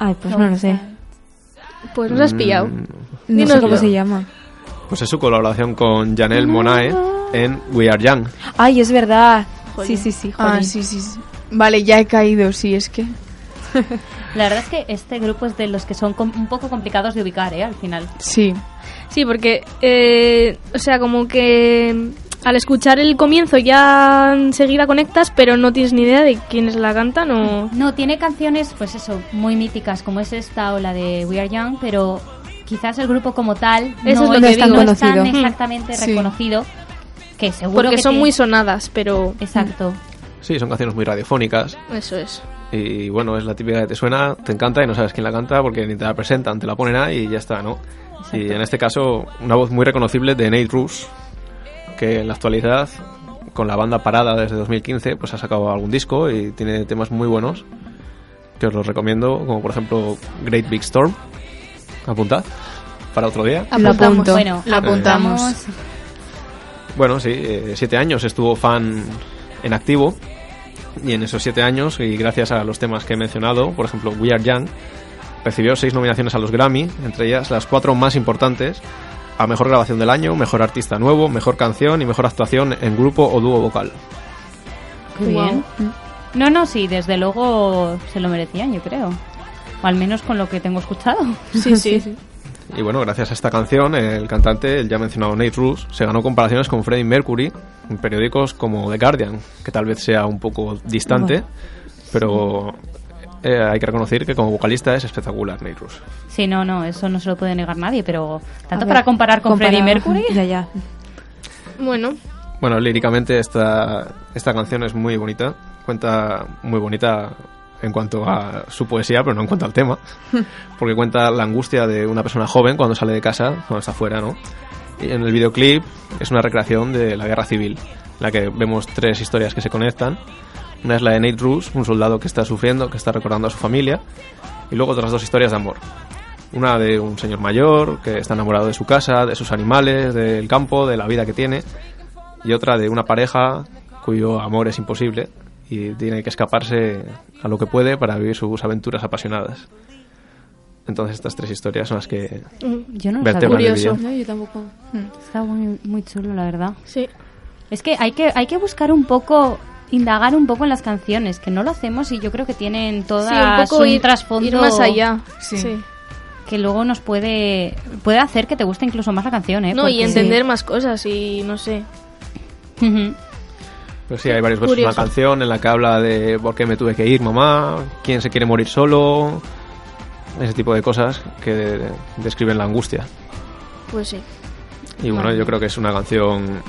[SPEAKER 5] Ay, pues no lo sé.
[SPEAKER 4] Pues nos has pillado.
[SPEAKER 6] Mm,
[SPEAKER 5] No
[SPEAKER 4] Dinos
[SPEAKER 5] sé cómo
[SPEAKER 4] yo.
[SPEAKER 5] se llama.
[SPEAKER 6] Pues es su colaboración con Janelle Monae en We Are Young.
[SPEAKER 5] Ay, es verdad.
[SPEAKER 4] Jolín.
[SPEAKER 5] Sí, sí, sí.
[SPEAKER 7] Ah, sí, sí, sí. Vale, ya he caído, sí, es que...
[SPEAKER 2] La verdad es que este grupo es de los que son com- un poco complicados de ubicar, ¿eh? Al final.
[SPEAKER 7] Sí.
[SPEAKER 4] Sí, porque, eh, o sea, como que al escuchar el comienzo ya enseguida conectas, pero no tienes ni idea de quiénes la cantan o...
[SPEAKER 2] No, tiene canciones, pues eso, muy míticas, como es esta o la de We Are Young, pero quizás el grupo como tal
[SPEAKER 4] Eso
[SPEAKER 2] no,
[SPEAKER 4] es lo que
[SPEAKER 2] es, tan-
[SPEAKER 4] digo.
[SPEAKER 2] no es tan
[SPEAKER 5] conocido.
[SPEAKER 2] exactamente
[SPEAKER 7] Sí.
[SPEAKER 2] reconocido, que seguro
[SPEAKER 4] Porque
[SPEAKER 2] que
[SPEAKER 4] son muy sonadas, pero...
[SPEAKER 2] Exacto.
[SPEAKER 6] Sí, son canciones muy radiofónicas.
[SPEAKER 4] Eso es.
[SPEAKER 6] Y bueno, es la típica que te suena, te encanta y no sabes quién la canta porque ni te la presentan, te la ponen ahí y ya está, ¿no? Y en este caso, una voz muy reconocible de Nate Russ, que en la actualidad, con la banda parada desde 2015, pues ha sacado algún disco y tiene temas muy buenos que os los recomiendo, como por ejemplo Great Big Storm. Apuntad para otro día.
[SPEAKER 7] Lo
[SPEAKER 4] Apuntamos.
[SPEAKER 7] apunto.
[SPEAKER 2] Bueno,
[SPEAKER 7] lo apuntamos.
[SPEAKER 6] Bueno, sí, eh, siete años estuvo fan en activo y en esos siete años, y gracias a los temas que he mencionado, por ejemplo, We Are Young, recibió seis nominaciones a los Grammy, entre ellas las cuatro más importantes a Mejor Grabación del Año, Mejor Artista Nuevo, Mejor Canción y Mejor Actuación en Grupo o Dúo Vocal.
[SPEAKER 2] Qué bien. No, no, sí, desde luego se lo merecían, yo creo. O al menos con lo que tengo escuchado.
[SPEAKER 4] Sí, sí.
[SPEAKER 6] Y bueno, gracias a esta canción, el cantante, el ya mencionado Nate Russ, se ganó comparaciones con Freddie Mercury en periódicos como The Guardian, que tal vez sea un poco distante, pero eh, hay que reconocer que como vocalista es espectacular Nate Russ.
[SPEAKER 2] Sí, no, no, eso no se lo puede negar nadie, pero tanto para comparar con Freddie Mercury.
[SPEAKER 5] Ya, ya.
[SPEAKER 4] Bueno,
[SPEAKER 6] Bueno, líricamente esta, esta canción es muy bonita, cuenta muy bonita en cuanto a su poesía, pero no en cuanto al tema, porque cuenta la angustia de una persona joven cuando sale de casa, cuando está fuera, ¿no? Y en el videoclip es una recreación de la guerra civil, en la que vemos tres historias que se conectan. Una es la de Nate Roos, un soldado que está sufriendo, que está recordando a su familia, y luego otras dos historias de amor. Una de un señor mayor que está enamorado de su casa, de sus animales, del campo, de la vida que tiene, y otra de una pareja cuyo amor es imposible y tiene que escaparse a lo que puede para vivir sus aventuras apasionadas. Entonces estas tres historias son las que
[SPEAKER 2] Yo no lo
[SPEAKER 4] Curioso.
[SPEAKER 5] No, yo tampoco.
[SPEAKER 2] Está muy, muy chulo, la verdad.
[SPEAKER 4] sí.
[SPEAKER 2] Es que hay, que hay que buscar un poco, indagar un poco en las canciones, que no lo hacemos y yo creo que tienen todas
[SPEAKER 4] Sí, un poco
[SPEAKER 2] un
[SPEAKER 4] ir,
[SPEAKER 2] trasfondo
[SPEAKER 4] ir más allá.
[SPEAKER 7] Sí.
[SPEAKER 4] Sí.
[SPEAKER 2] que luego nos puede puede hacer que te guste incluso más la canción, ¿eh?
[SPEAKER 4] No, y
[SPEAKER 2] Porque-
[SPEAKER 4] entender más cosas y no sé.
[SPEAKER 6] Pues sí, hay varios versos en la canción en la que habla de por qué me tuve que ir, mamá, quién se quiere morir solo, ese tipo de cosas que de- describen la angustia.
[SPEAKER 4] Pues sí.
[SPEAKER 6] Y bueno, yo creo que es una canción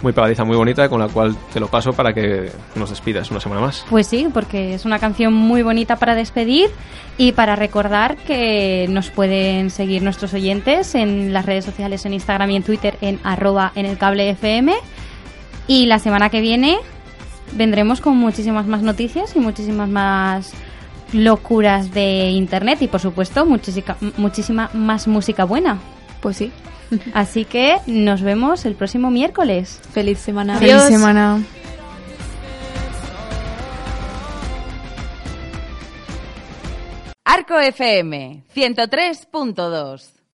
[SPEAKER 6] muy pegadiza, muy bonita, con la cual te lo paso para que nos despidas una semana más.
[SPEAKER 2] Pues sí, porque es una canción muy bonita para despedir y para recordar que nos pueden seguir nuestros oyentes en las redes sociales, en Instagram y en Twitter, en arroba en el cable FM. Y la semana que viene vendremos con muchísimas más noticias y muchísimas más locuras de internet y por supuesto muchísima, muchísima más música buena.
[SPEAKER 5] Pues sí.
[SPEAKER 2] Así que nos vemos el próximo miércoles.
[SPEAKER 5] Feliz semana.
[SPEAKER 7] Feliz semana.
[SPEAKER 1] Arco FM 103.2